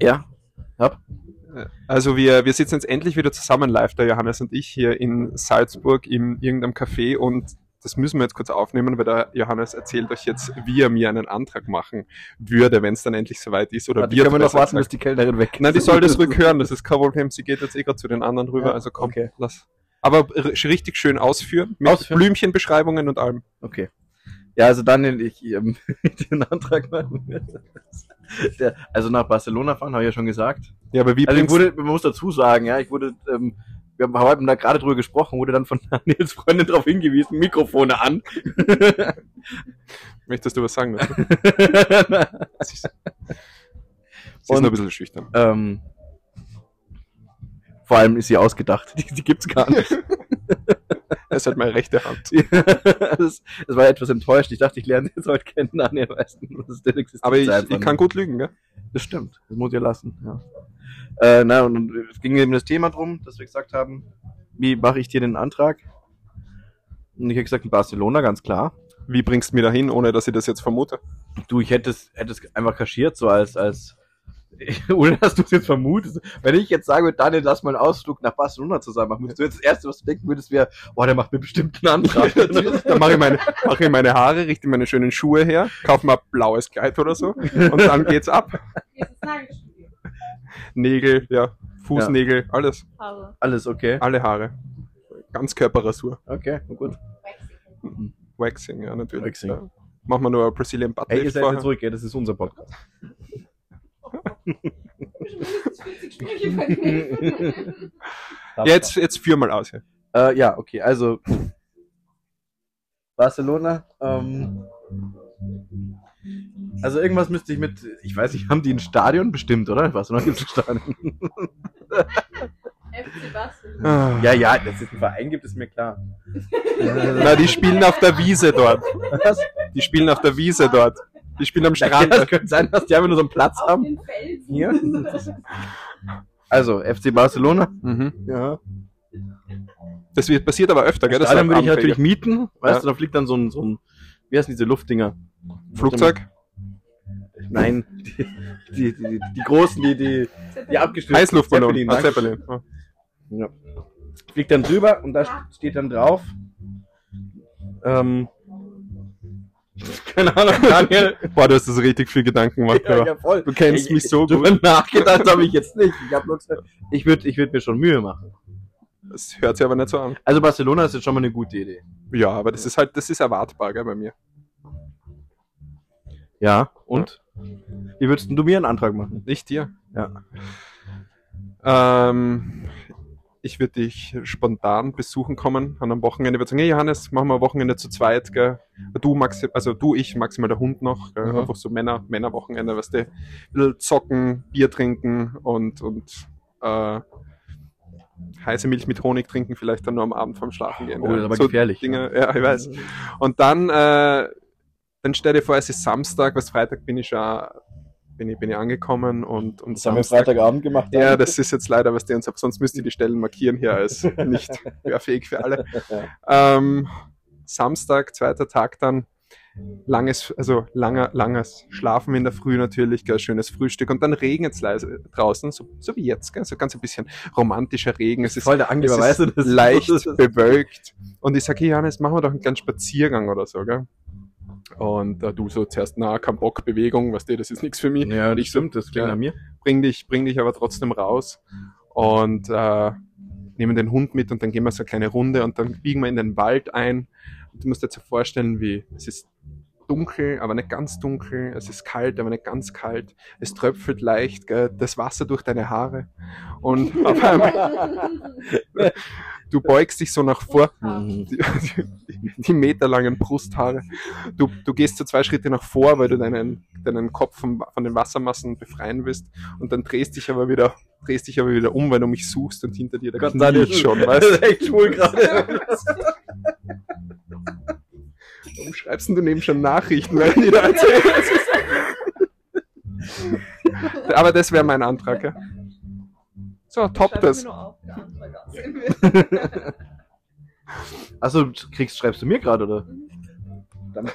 Ja, hab. Also wir, wir sitzen jetzt endlich wieder zusammen live, der Johannes und ich hier in Salzburg in irgendeinem Café und das müssen wir jetzt kurz aufnehmen, weil der Johannes erzählt euch jetzt, wie er mir einen Antrag machen würde, wenn es dann endlich soweit ist. Oder Warte, wird können wir noch warten, bis die Kellnerin weg ist? Nein, die soll das ruhig hören, das ist kein Problem. Sie geht jetzt eh gerade zu den anderen rüber, Ja, also komm, okay. lass. Aber richtig schön ausführen, mit Ausführen? Blümchenbeschreibungen und allem. Okay. Ja, also Daniel, ich ähm, den Antrag machen. Der, also nach Barcelona fahren, habe ich ja schon gesagt. Ja, aber wie Also ich wurde, man muss dazu sagen, ja, ich wurde, ähm, wir haben da gerade drüber gesprochen, wurde dann von Daniels Freundin darauf hingewiesen, Mikrofone an. möchtest du was sagen? Sie ist, sie Und- nur ein bisschen schüchtern. ähm, vor allem ist sie ausgedacht. Die, die gibt's gar nicht. Er ist halt meine rechte Hand. das, das war etwas enttäuscht. Ich dachte, ich lerne jetzt heute kennen, weißt das ist der existiert Aber ich, ich kann gut lügen, gell? Das stimmt. Das muss ich lassen, ja. Äh, na, und, und es ging eben das Thema drum, dass wir gesagt haben, wie mache ich dir den Antrag? Und ich habe gesagt, in Barcelona, ganz klar. Wie bringst du mir dahin, ohne dass ich das jetzt vermute? Du, ich hätte es, hätte es einfach kaschiert, so als, als, ohne dass du es jetzt vermutest. Wenn ich jetzt sage, Daniel, lass mal einen Ausflug nach Barcelona zusammen machen, würdest du jetzt das Erste, was du denken würdest, wäre, boah, der macht mir bestimmt einen Antrag. Dann mache ich, meine, mache ich meine Haare, richte meine schönen Schuhe her, kaufe mal ein blaues Kleid oder so und dann geht's ab. Nägel, ja, Fußnägel, alles, Haare. Alles okay. alle Haare. Ganzkörperrasur. Okay, gut. Waxing. Waxing, ja, natürlich. Waxing. Ja. Machen wir nur ein Brazilian Butt Hey, ihr seid vorher. jetzt ruhig, ja, das ist unser Podcast. Mindestens 40 Sprüche von mir. Jetzt, jetzt führ mal aus hier. Äh, ja, okay, also Barcelona. Ähm, also irgendwas müsste ich mit, ich weiß nicht, haben die ein Stadion bestimmt, oder? Barcelona gibt es ein Stadion. FC Barcelona. Ah. ja, ja, dass es einen Verein gibt, ist mir klar. Na, die spielen auf der Wiese dort. Was? Die spielen auf der Wiese dort. Die spielen am Strand. das könnte sein, dass die einfach nur so einen Platz Auf haben. Hier. Also, FC Barcelona. Mhm. Ja. Das wird, passiert aber öfter, gell? Das Stadion würde ich natürlich mieten. Weißt Ja. du, da fliegt dann so ein, so ein, wie heißen diese Luftdinger? Flugzeug? Nein, die, die, die, die großen, die, die, die abgestürzt Heißluftballon. Zeppelin, Ah? Zeppelin. Ja. Ja. Fliegt dann drüber und da st- steht dann drauf. Ähm, keine Ahnung, Daniel. Boah, du hast das richtig viel Gedanken gemacht. Ja, Ja, voll. Du kennst Ich- mich so drüber gut. nachgedacht habe ich jetzt nicht. Ich habe nur gesagt, ich würde ich würd mir schon Mühe machen. Das hört sich aber nicht so an. Also Barcelona ist jetzt schon mal eine gute Idee. Ja, aber das ist halt, das ist erwartbar, gell, bei mir. Ja, und? Wie würdest denn du mir einen Antrag machen? Nicht dir. Ja. Ähm, ich würde dich spontan besuchen kommen an einem Wochenende. Ich würde sagen, hey Johannes, machen wir ein Wochenende zu zweit, gell? Du, Maxi, also du, ich, maximal der Hund noch, gell? Mhm. Einfach so Männer, Männerwochenende, weißt du, ein bisschen zocken, Bier trinken und, und, äh, heiße Milch mit Honig trinken, vielleicht dann nur am Abend vorm Schlafen gehen. Oh, das ist aber so gefährlich. Dinge, ja, ich weiß. Und dann, äh, dann stell dir vor, es ist Samstag, was Freitag bin ich schon, bin ich, bin ich angekommen und, und Das haben wir Freitagabend gemacht. ja, das ist jetzt leider was der uns ab, sonst müsst ihr die Stellen markieren hier als nicht hörfähig für alle. Ähm, Samstag, zweiter Tag dann, langes, also langer, langes Schlafen in der Früh natürlich, gell, schönes Frühstück und dann regnet es leise draußen, so, so wie jetzt, gell, so ganz ein bisschen romantischer Regen. Es ist voll der Angeber, es weißt du? ist Das leicht bewölkt. Und ich sage, hey, Johannes, machen wir doch einen kleinen Spaziergang oder so, gell? Und äh, du so zuerst, na, kein Bock, Bewegung, weißt du, das ist nichts für mich. Ja, und das ich so, stimmt, das klingt ja. an mir. bring dich, bring dich aber trotzdem raus und äh, nehmen den Hund mit und dann gehen wir so eine kleine Runde und dann biegen wir in den Wald ein. Und du musst dir jetzt so vorstellen, wie es ist dunkel, aber nicht ganz dunkel. Es ist kalt, aber nicht ganz kalt. Es tröpfelt leicht gell, das Wasser durch deine Haare und auf einmal du beugst dich so nach vor die, die, die meterlangen Brusthaare. Du, du gehst so zwei Schritte nach vor, weil du deinen, deinen Kopf vom, von den Wassermassen befreien willst und dann drehst dich aber wieder, drehst dich aber wieder um, weil du mich suchst und hinter dir der Gott sei kniet Dank schon, Das weißt ist echt schwul gerade. Warum schreibst denn du neben schon Nachrichten, weil die da erzählen? Aber das wäre mein Antrag, ja. So, top das. mir. Achso, du kriegst, schreibst du mir gerade, oder? Dann,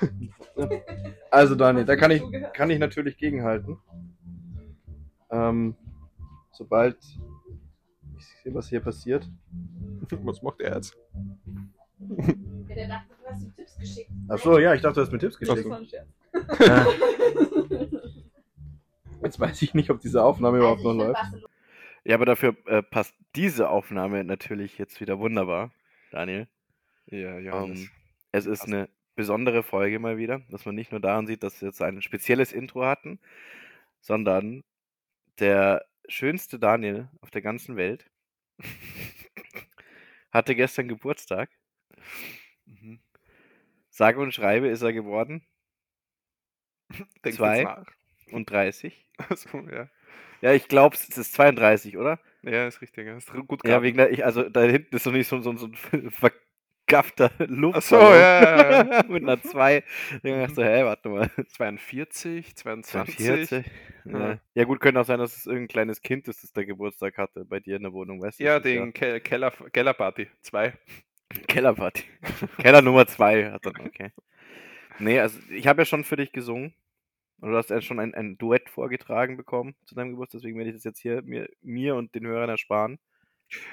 also Daniel, da kann ich, kann ich natürlich gegenhalten. Ähm, sobald ich sehe, was hier passiert. Was macht er jetzt? Ja, der dachte, du hast ihm Tipps geschickt. Achso, ja, ich dachte, du hast mir Tipps Das geschickt. jetzt weiß ich nicht, ob diese Aufnahme überhaupt noch Also, läuft. Ja, aber dafür äh, passt diese Aufnahme natürlich jetzt wieder wunderbar, Daniel. Ja, Ähm, es ist eine besondere Folge mal wieder, dass man nicht nur daran sieht, dass wir jetzt ein spezielles Intro hatten, sondern der schönste Daniel auf der ganzen Welt hatte gestern Geburtstag. Mhm. Sage und schreibe ist er geworden Denk Zwei. und 30. Also, ja. Ja, ich glaube, es ist 32, oder? ja, ist richtig. Ja. Ist gut Ja, wegen der, ich, also da hinten ist doch nicht so, so, so ein vergaffter Luft. Ach so, ja, ja, Mit einer 2. Dann dachte ich so, hä, warte mal. 42, 22. 42. Ja. Ja. gut, könnte auch sein, dass es irgendein kleines Kind ist, das der Geburtstag hatte bei dir in der Wohnung, weißt du? Ja, den Ke Keller, Kellerparty. Zwei. Kellerparty. Keller Nummer 2 hat dann, okay. Nee, also ich habe ja schon für dich gesungen. Und du hast ja schon ein, ein Duett vorgetragen bekommen zu deinem Geburtstag, deswegen werde ich das jetzt hier mir, mir und den Hörern ersparen.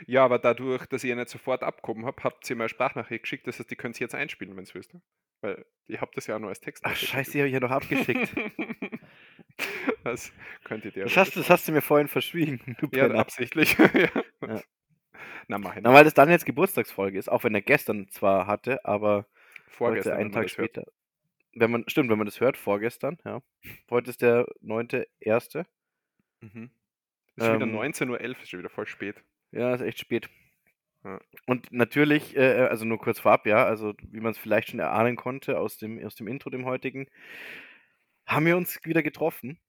Ja, aber dadurch, dass ich ja nicht sofort abgehoben habe, habt ihr mir eine Sprachnachricht geschickt. Das heißt, die könnt ihr jetzt einspielen, wenn es willst. Ne? Weil ich habe das ja auch nur als Text. Ach, scheiße, die habe ich ja noch abgeschickt. das könnt ihr. Das hast, das hast du mir vorhin verschwiegen, du ja, absichtlich. ja. Ja. Na, mach ich Na, weil das dann jetzt Geburtstagsfolge ist, auch wenn er gestern zwar hatte, aber Vorgestern, heute einen Tag das hört. Wenn man, stimmt, wenn man das hört, vorgestern, ja. Heute ist der 9.1. Mhm. Ist schon wieder Ähm, 19.11 Uhr, ist schon wieder voll spät. Ja, ist echt spät. Ja. Und natürlich, äh, also nur kurz vorab, ja, also wie man es vielleicht schon erahnen konnte aus dem, aus dem Intro, dem heutigen, haben wir uns wieder getroffen.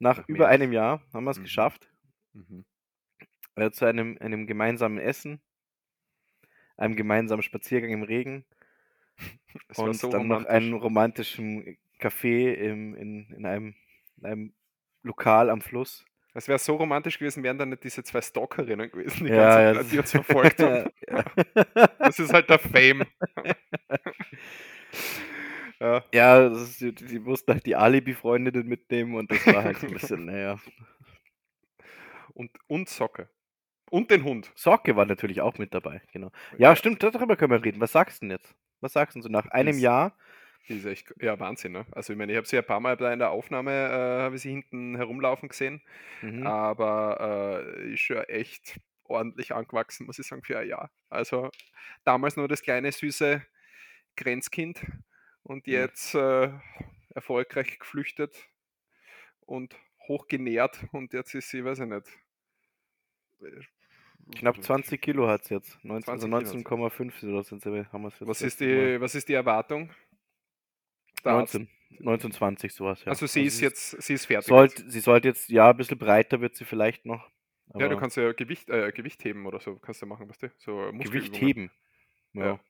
Nach, Nach über einem Jahr haben wir es Mhm. geschafft. Mhm. Äh, zu einem, einem gemeinsamen Essen, einem gemeinsamen Spaziergang im Regen und so dann noch einen romantischen Café im, in, in, einem, in einem Lokal am Fluss. Es wäre so romantisch gewesen, wären dann nicht diese zwei Stalkerinnen gewesen, die, Ja, ja, ganze, Zeit, die uns verfolgt haben. ja. Das ist halt der Fame. ja, Ja, ist, die, die mussten halt die Alibi-Freundinnen mitnehmen und das war halt so ein bisschen, naja. und, und Socke. Und den Hund. Socke war natürlich auch mit dabei, genau. Ja, stimmt, darüber können wir reden. Was sagst du denn jetzt? Was sagst du so nach einem Ist- Jahr? Die ist echt, ja, Wahnsinn, ne? Also, ich meine, ich habe sie ein paar Mal da in der Aufnahme, äh, habe ich sie hinten herumlaufen gesehen, Mhm. aber äh, ist schon echt ordentlich angewachsen, muss ich sagen, für ein Jahr. Also, damals nur das kleine, süße Grenzkind und Ja. jetzt äh, erfolgreich geflüchtet und hochgenährt und jetzt ist sie, weiß ich nicht. Knapp 20 Kilo hat es jetzt. 19, also 20 Kilo hat's. 19,5 oder sind sie, haben wir es jetzt. Was ist, Mal. die, was ist die Erwartung? Arzt- 19, 19, 20 sowas, ja. Also sie ist es jetzt, sie ist fertig. Sollte, sie sollte jetzt, ja, ein bisschen breiter wird sie vielleicht noch. ja, du kannst ja Gewicht, äh, Gewicht heben oder so, kannst du machen, weißt du? So Gewicht heben. Ja. Ja.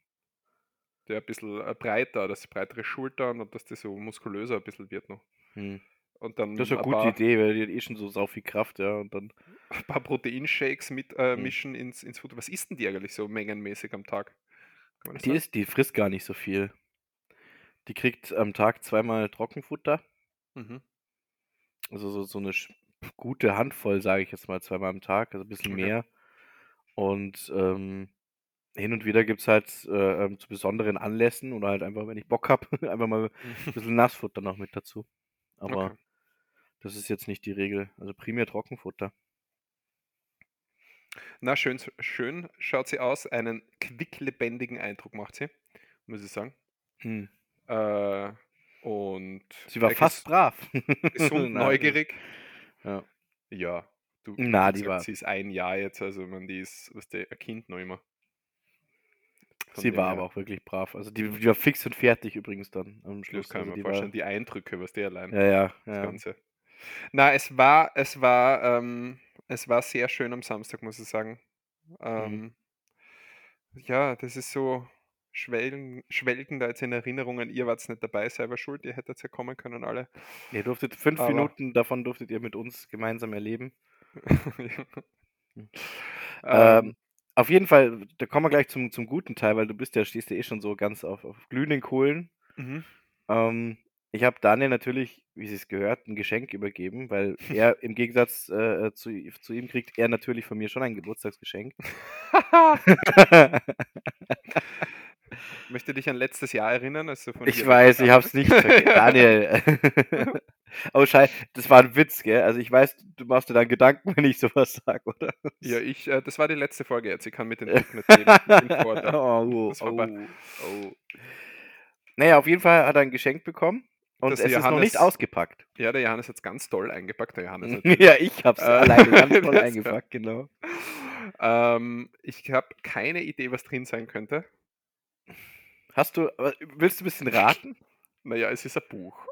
Der ein bisschen äh, breiter, dass die breitere Schultern und dass die so muskulöser ein bisschen wird noch. Hm. Und dann Das ist eine ein, gute Idee, weil die hat eh schon so sau viel Kraft, ja. Und dann. Ein paar Proteinshakes mit äh, Mhm. mischen ins, ins Futter. Was isst denn die eigentlich so mengenmäßig am Tag? Die sagen? ist, die frisst gar nicht so viel. Die kriegt am Tag zweimal Trockenfutter. Mhm. Also so, so eine gute Handvoll, sage ich jetzt mal, zweimal am Tag, also ein bisschen Okay. mehr. Und ähm, hin und wieder gibt es halt äh, ähm, zu besonderen Anlässen oder halt einfach, wenn ich Bock habe, einfach mal ein bisschen Nassfutter noch mit dazu. Aber Okay. das ist jetzt nicht die Regel. Also primär Trockenfutter. Na, schön, schön schaut sie aus. Einen quicklebendigen Eindruck macht sie, muss ich sagen. Hm. Äh, und Sie war fast brav. gesund, Nein, neugierig. Ja. Ja, du, Na, die gesagt, war- sie ist ein Jahr jetzt, also man, die ist, was der ein Kind noch immer. Von Sie war her, aber auch wirklich brav. Also die, die war fix und fertig übrigens dann am Schluss. Das kann also mir vorstellen, war, die Eindrücke, was der allein, ja, ja, das ja. Ganze. Na, es war, es war, ähm, es war sehr schön am Samstag, muss ich sagen. Mhm. Ähm, Ja, das ist so, schwelgen, schwelgen da jetzt in Erinnerungen. Ihr wart nicht dabei, selber schuld. Ihr hättet ja kommen können, alle. Ihr durftet fünf Aber- Minuten davon durftet ihr mit uns gemeinsam erleben. ähm, Ähm, auf jeden Fall, da kommen wir gleich zum, zum guten Teil, weil du bist ja, stehst ja eh schon so ganz auf, auf glühenden Kohlen. mhm. Ähm, ich habe Daniel natürlich, wie sie es gehört, ein Geschenk übergeben, weil er im Gegensatz äh, zu, zu ihm kriegt er natürlich von mir schon ein Geburtstagsgeschenk. Möchte dich an letztes Jahr erinnern, als du von ich weiß, ich hab's nicht vergessen. Daniel. oh Scheiße, das war ein Witz, gell? Also ich weiß, du machst dir dann Gedanken, wenn ich sowas sage, oder? Ja, ich, äh, das war die letzte Folge jetzt. Ich kann mit den. Ich vor da. oh, oh, oh. Naja, auf jeden Fall hat er ein Geschenk bekommen und Das es ist noch Johannes- nicht ausgepackt. Ja, der Johannes hat es ganz toll eingepackt. Der Johannes ja, ich hab's Äh, alleine ganz toll eingepackt, genau. ähm, ich habe keine Idee, was drin sein könnte. Hast du, willst du ein bisschen raten? Naja, es ist ein Buch.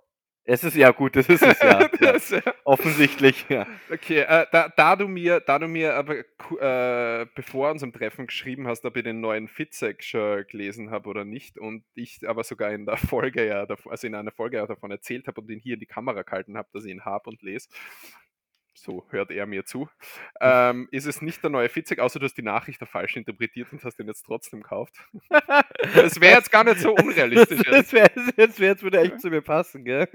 Es ist ja gut, das ist es ja. ja. Das, äh, Offensichtlich, ja. okay, äh, da, da du mir, da du mir aber äh, bevor unserem Treffen geschrieben hast, ob ich den neuen Fitzek schon gelesen habe oder nicht und ich aber sogar in der Folge ja, also in einer Folge ja davon erzählt habe und ihn hier in die Kamera gehalten habe, dass ich ihn habe und lese, so hört er mir zu, ähm, ist es nicht der neue Fitzek, außer du hast die Nachricht da falsch interpretiert und hast ihn jetzt trotzdem gekauft. Das wäre jetzt gar nicht so unrealistisch. Das, das wäre jetzt, wär, jetzt würde echt zu mir passen, gell?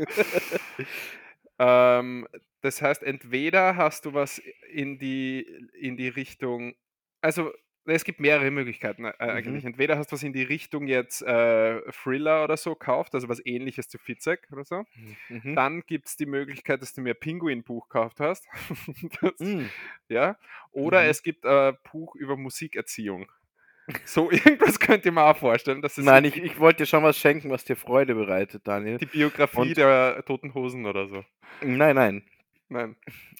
Ähm, das heißt, entweder hast du was in die, in die Richtung, also es gibt mehrere Möglichkeiten äh, eigentlich. Entweder hast du was in die Richtung jetzt äh, Thriller oder so gekauft, also was ähnliches zu Fitzek oder so. Mhm. Dann gibt es die Möglichkeit, dass du mir ein Pinguin-Buch gekauft hast. das, Mm. ja. Oder Mhm. es gibt ein Buch über Musikerziehung. So irgendwas könnt ihr mir auch vorstellen. Das ist Nein, ich, ich wollte dir schon was schenken, was dir Freude bereitet, Daniel. die Biografie Und- der Toten Hosen oder so. Nein, nein. Nein.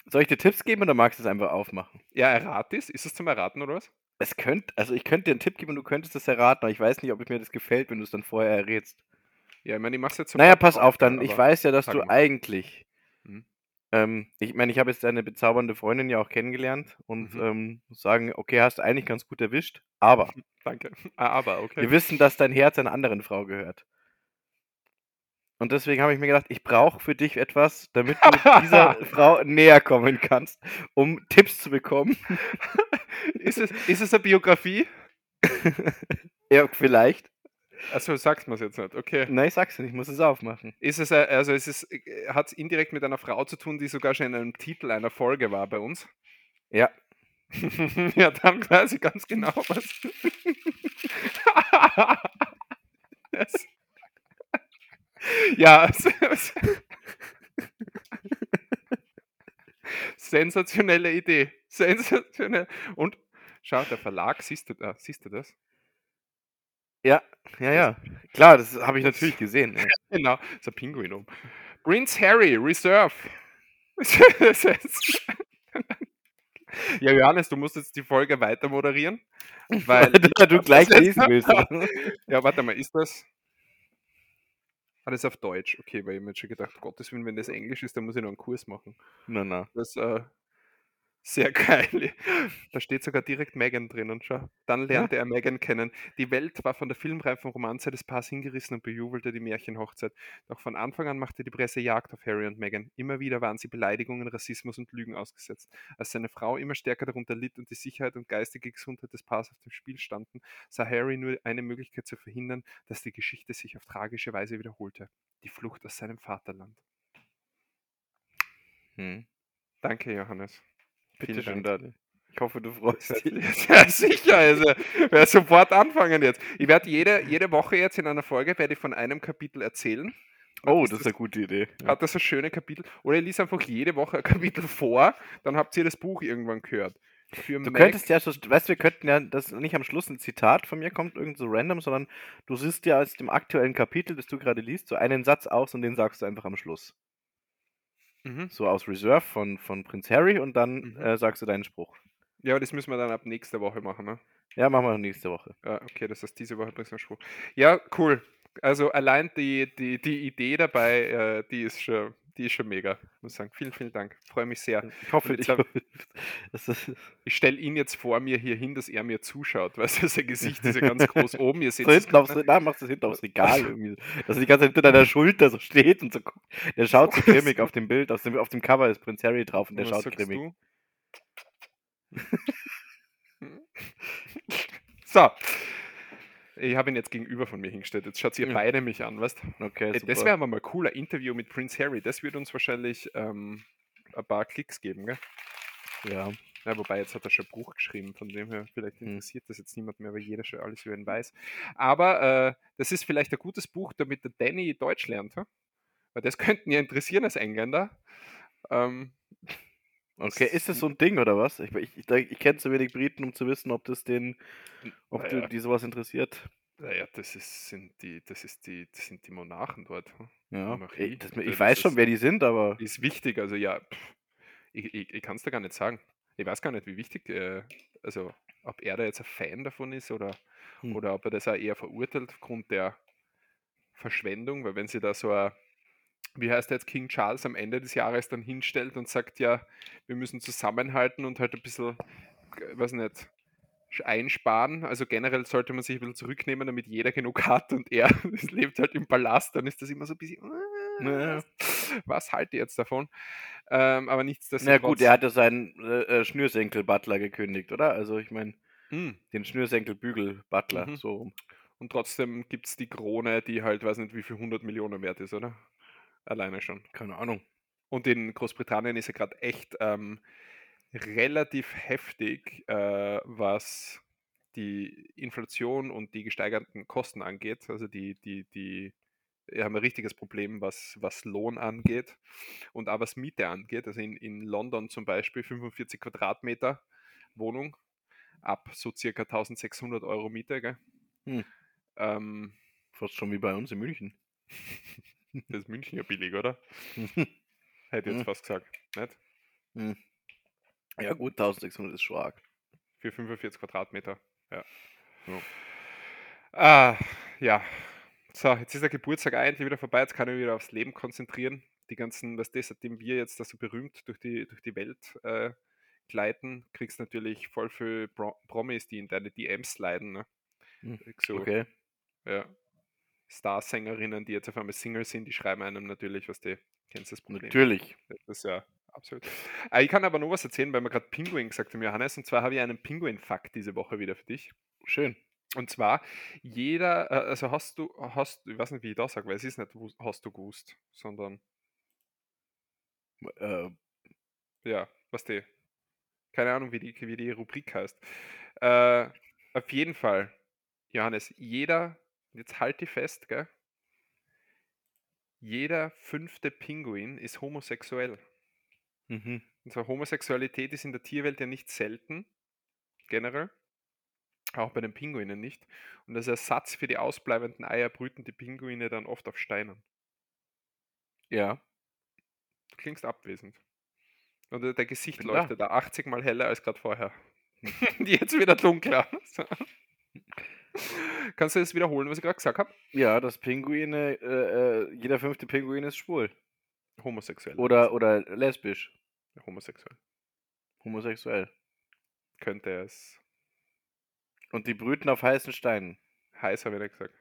Soll ich dir Tipps geben oder magst du es einfach aufmachen? Ja, errat ist. Ist es zum Erraten oder was? Es könnte, also ich könnte dir einen Tipp geben und du könntest es erraten, aber ich weiß nicht, ob mir das gefällt, wenn du es dann vorher errätst. Ja, ich meine, ich mach's jetzt Naja, pass auf, dann. Ich weiß ja, dass du eigentlich. Mhm. Ähm, ich meine, ich habe jetzt deine bezaubernde Freundin ja auch kennengelernt und Mhm. ähm, muss sagen, okay, hast du eigentlich ganz gut erwischt, aber Danke. Ah, aber, okay. wir wissen, dass dein Herz einer anderen Frau gehört. Und deswegen habe ich mir gedacht, ich brauche für dich etwas, damit du dieser Frau näher kommen kannst, um Tipps zu bekommen. Ist es, ist es eine Biografie? ja, vielleicht. Also sagt man es jetzt nicht. Okay. Nein, ich sag's nicht, ich muss es aufmachen. Ist es, äh, also ist es, hat es indirekt mit einer Frau zu tun, die sogar schon in einem Titel einer Folge war bei uns? Ja. ja, dann weiß ich ganz genau, was. Ja, es, es, sensationelle Idee. Sensationell. Und schau, der Verlag, siehst du, da, siehst du das? Ja, ja, ja. Klar, das habe ich natürlich gesehen. Ja. Genau, ist ein Pinguin um. Prince Harry, Reserve. Ja, Johannes, du musst jetzt die Folge weiter moderieren. Weil du gleich lesen willst. Ja, warte mal, ist das. Ah, das ist auf Deutsch. Okay, weil ich mir jetzt schon gedacht, Gottes Willen, wenn das Englisch ist, dann muss ich noch einen Kurs machen. na, na. Das äh, sehr geil. Da steht sogar direkt Megan drin und schau. Dann lernte er Megan kennen. Die Welt war von der filmreifen Romanze des Paars hingerissen und bejubelte die Märchenhochzeit. Doch von Anfang an machte die Presse Jagd auf Harry und Meghan. Immer wieder waren sie Beleidigungen, Rassismus und Lügen ausgesetzt. Als seine Frau immer stärker darunter litt und die Sicherheit und geistige Gesundheit des Paars auf dem Spiel standen, sah Harry nur eine Möglichkeit zu verhindern, dass die Geschichte sich auf tragische Weise wiederholte. Die Flucht aus seinem Vaterland. Hm. Danke, Johannes. Bitte Vielen schön, Dank. Ich hoffe, du freust dich. Ja, sicher. Also, werde sofort anfangen jetzt. Ich werde jede, jede Woche jetzt in einer Folge werde ich von einem Kapitel erzählen. Oh, das ist eine gute Idee. Hat das ein schönes Kapitel? Oder ich lese einfach jede Woche ein Kapitel vor, dann habt ihr das Buch irgendwann gehört. Für Du Meg- könntest ja, so, weißt du, wir könnten ja, das nicht am Schluss ein Zitat von mir kommt, irgend so random, sondern du siehst ja aus dem aktuellen Kapitel, das du gerade liest, so einen Satz aus und den sagst du einfach am Schluss. Mhm. So aus Reserve von, von Prinz Harry und dann Mhm. äh, sagst du deinen Spruch. Ja, das müssen wir dann ab nächster Woche machen. Ne? Ja, machen wir nächste Woche. Ja, okay, das heißt, diese Woche bringst du einen Spruch. Ja, cool. Also allein die, die, die Idee dabei, äh, die ist schon, die ist schon mega, muss sagen. Vielen, vielen Dank. Freue mich sehr. Ich hoffe, Und ich ich Ich stelle ihn jetzt vor mir hier hin, dass er mir zuschaut, weil sein Gesicht ist ja ganz groß oben. Ihr seht so hinten aufs, na, machst du es hinten aufs Regal irgendwie. Dass er die ganze Zeit hinter deiner Schulter so steht und so guckt. Der schaut so grimmig auf dem Bild. Auf dem, auf dem Cover ist Prinz Harry drauf und der Was schaut grimmig. du? so. Ich habe ihn jetzt gegenüber von mir hingestellt. Jetzt schaut ihr Ja. beide mich an, weißt Okay, Äh. Das wäre aber mal ein cooler Interview mit Prince Harry. Das würde uns wahrscheinlich ähm, ein paar Klicks geben, gell? ja. Ja, wobei jetzt hat er schon ein Buch geschrieben, von dem her vielleicht Hm. interessiert das jetzt niemand mehr, weil jeder schon alles über ihn weiß. Aber äh, das ist vielleicht ein gutes Buch, damit der Danny Deutsch lernt. Hm? Weil das könnten ja interessieren als Engländer. Ähm, Okay, ist das so ein Ding oder was? Ich, ich, ich, kenne zu wenig Briten, um zu wissen, ob das den, ob Naja. du, die sowas interessiert. naja, das ist, sind die, das ist die, das sind die Monarchen dort. Hm? Ja. Monarchie. Ich, das, ich das weiß schon, ist- wer die sind, aber Ist wichtig, also ja, pff, ich, ich, ich kann es da gar nicht sagen. Ich weiß gar nicht, wie wichtig, äh, also ob er da jetzt ein Fan davon ist oder, Hm. oder ob er das auch eher verurteilt aufgrund der Verschwendung, weil wenn sie da so ein, wie heißt der jetzt, King Charles am Ende des Jahres dann hinstellt und sagt, ja, wir müssen zusammenhalten und halt ein bisschen, äh, weiß nicht, einsparen. Also generell sollte man sich ein bisschen zurücknehmen, damit jeder genug hat und er lebt halt im Palast, dann ist das immer so ein bisschen, Ja. was halte jetzt davon? Ähm, aber na nichtsdestotrotz. gut, er hat ja seinen äh, äh, Schnürsenkel-Butler gekündigt, oder? Also ich meine, Mm. den Schnürsenkel-Bügel-Butler, Mhm. so rum. Und trotzdem gibt es die Krone, die halt, weiß nicht, wie viel 100 Millionen wert ist, oder? Alleine schon. Keine Ahnung. Und in Großbritannien ist ja gerade echt ähm, relativ heftig, äh, was die Inflation und die gesteigerten Kosten angeht. Also die, die, die wir haben ein richtiges Problem, was, was Lohn angeht und auch was Miete angeht. Also in, in London zum Beispiel 45 Quadratmeter Wohnung ab so circa 1600 Euro Miete. Gell? Hm. Ähm, Fast schon wie bei uns in München. das ist München ja billig, oder? Hätte ich jetzt Hm. fast gesagt. Nicht? Ja gut, 1600 ist schon arg. Für 45 Quadratmeter. Ja. Ja. Ah, ja. So, jetzt ist der Geburtstag eigentlich wieder vorbei. Jetzt kann ich mich wieder aufs Leben konzentrieren. Die ganzen, was das, seitdem wir jetzt da so berühmt durch die, durch die Welt äh, gleiten, kriegst natürlich voll viel Pro Promis, die in deine DMs leiden. Ne? Hm, So, Okay. ja. Starsängerinnen, die jetzt auf einmal Single sind, die schreiben einem natürlich, was die kennst das Problem. Natürlich. Das ist ja absolut. Äh, Ich kann aber nur was erzählen, weil wir gerade Pinguin gesagt haben, Johannes. Und zwar habe ich einen Pinguin-Fakt diese Woche wieder für dich. Schön. Und zwar, jeder, äh, also hast du, hast, ich weiß nicht, wie ich das sage, weil es ist nicht, hast du gewusst, sondern, Äh, ja, was die, keine Ahnung, wie die, wie die Rubrik heißt. Äh, auf jeden Fall, Johannes, jeder, jetzt halt die fest, gell? Jeder fünfte Pinguin ist homosexuell. mhm. Und zwar Homosexualität ist in der Tierwelt ja nicht selten, generell. Auch bei den Pinguinen nicht. Und als Ersatz für die ausbleibenden Eier brüten die Pinguine dann oft auf Steinen. Ja. Du klingst abwesend. Und dein Gesicht Bin da. leuchtet da 80 mal heller als gerade vorher. Jetzt wieder dunkler. Kannst du das wiederholen, was ich gerade gesagt habe? Ja, das Pinguine, äh, äh, jeder fünfte Pinguin ist schwul. Homosexuell. Oder, oder lesbisch. Homosexuell. Homosexuell. Könnte es. Und die brüten auf heißen Steinen. Heiß habe ich nicht gesagt.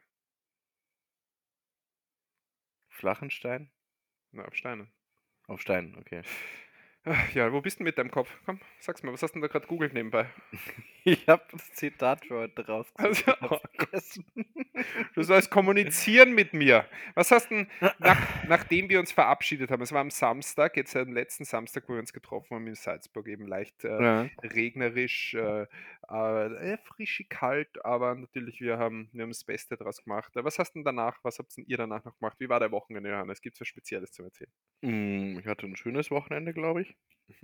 Flachen Stein? Na, auf Steinen. Auf Steinen, okay. Ja, wo bist du mit deinem Kopf? Komm, sag's mir, was hast du denn da gerade googelt nebenbei? Ich habe das Zitat für heute rausgesucht. Also, vergessen. Du sollst kommunizieren mit mir. Was hast denn, nach, nachdem wir uns verabschiedet haben, es war am Samstag, jetzt am letzten Samstag, wo wir uns getroffen haben in Salzburg, eben leicht äh, Ja. regnerisch, äh, äh, frisch kalt, aber natürlich, wir haben, wir haben das Beste draus gemacht. Was hast denn danach, was habt denn ihr danach noch gemacht? Wie war der Wochenende, Johannes? Gibt es was Spezielles zu erzählen? Mm, Ich hatte ein schönes Wochenende, glaube ich.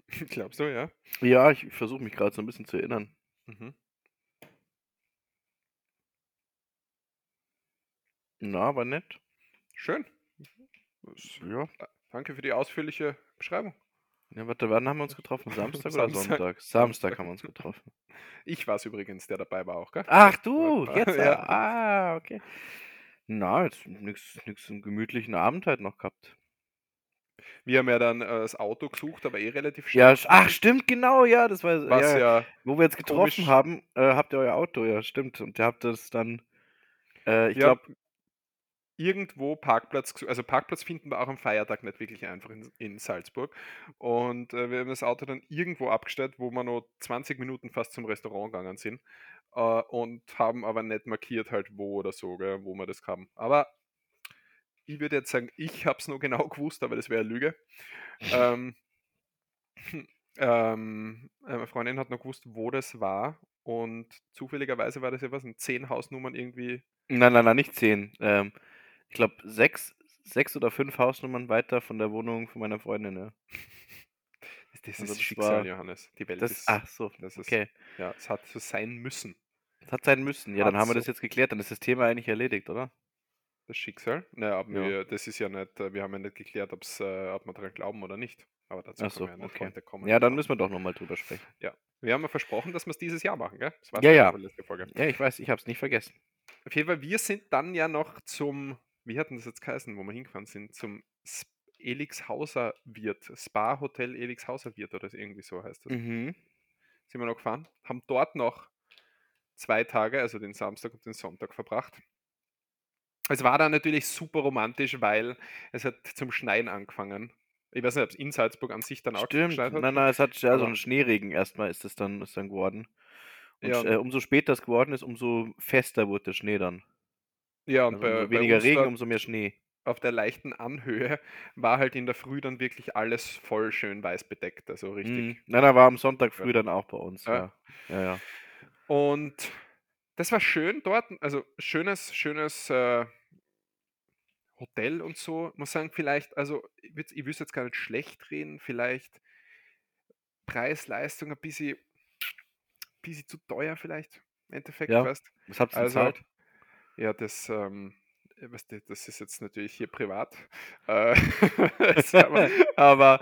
Glaubst du, ja? Ja, ich versuche mich gerade so ein bisschen zu erinnern. Mhm. Na, war nett. Schön. Ja. Danke für die ausführliche Beschreibung. ja. Warte, wann haben wir uns getroffen? Samstag oder Samstag. Sonntag? Samstag haben wir uns getroffen. Ich war es übrigens, der dabei war auch, gell? Ach du, jetzt. Ja. Ja. Ah, okay. Na, jetzt nichts nix einen gemütlichen Abend halt noch gehabt. Wir haben ja dann äh, das Auto gesucht, aber eh relativ Ja, schnell. sch- ach, stimmt, genau, ja, das war, Was ja, ja, wo wir jetzt getroffen haben, äh, habt ihr euer Auto, ja, stimmt, und ihr habt das dann, äh, ich Ja. glaube, irgendwo Parkplatz, also Parkplatz finden wir auch am Feiertag nicht wirklich einfach in, in Salzburg. Und äh, wir haben das Auto dann irgendwo abgestellt, wo wir noch 20 Minuten fast zum Restaurant gegangen sind. Äh, und haben aber nicht markiert halt wo oder so, gell, wo wir das haben. Aber ich würde jetzt sagen, ich habe es noch genau gewusst, aber das wäre Lüge. ähm, ähm, äh, meine Freundin hat noch gewusst, wo das war. Und zufälligerweise war das ja was, ein 10 Hausnummern irgendwie nein, nein, nein, nicht zehn, ähm, ich glaube, sechs, sechs oder fünf Hausnummern weiter von der Wohnung von meiner Freundin, ja. Das, das Also ist das Schicksal, war- Johannes. Die Welt Das, ist. ach so, das ist okay. Ja, es hat so sein müssen. Das hat sein müssen. Ja, dann Hat haben wir das so. jetzt geklärt, dann ist das Thema eigentlich erledigt, oder? Das Schicksal. Naja, aber Ja. wir, das ist ja nicht, äh, wir haben ja nicht geklärt, ob's, äh, ob wir daran glauben oder nicht. Aber dazu Ach so, können wir ja nicht okay. heute kommen. Ja, dann müssen wir doch nochmal drüber sprechen. Wir haben ja versprochen, dass wir es dieses Jahr machen, gell? Das war Ja, ja. Ja, ich weiß, ich habe es nicht vergessen. Auf jeden Fall, wir sind dann ja noch zum, wie hat denn das jetzt geheißen, wo wir hingefahren sind? Zum Elixhauser Wirt, Spa Hotel Elixhauser Wirt oder irgendwie so heißt das. Mhm. sind wir noch gefahren, haben dort noch zwei Tage, also den Samstag und den Sonntag verbracht. Es war dann natürlich super romantisch, weil es hat zum Schneien angefangen. Ich weiß nicht, ob es in Salzburg an sich dann auch Stimmt. geschneit hat. Nein, nein, es hat ja so einen Schneeregen erstmal ist es dann, ist dann geworden. Und Ja. äh, umso später es geworden ist, umso fester wurde der Schnee dann. Ja, und Also bei, umso bei weniger uns Regen, umso mehr Schnee. auf der leichten Anhöhe war halt in der Früh dann wirklich alles voll schön weiß bedeckt, also richtig. Mhm. Nein, nein, war am Sonntag früh Ja. dann auch bei uns. Ja. Ja, ja. ja. Und das war schön dort, also schönes, schönes äh, Hotel und so. Muss sagen, vielleicht, also ich würde würd's jetzt gar nicht schlecht reden, vielleicht Preis-Leistung ein bisschen, bisschen zu teuer vielleicht, im Endeffekt, Ja. weißt Was habt ihr Also, bezahlt? Ja, das, ähm, äh, du, das ist jetzt natürlich hier privat. Äh, aber, aber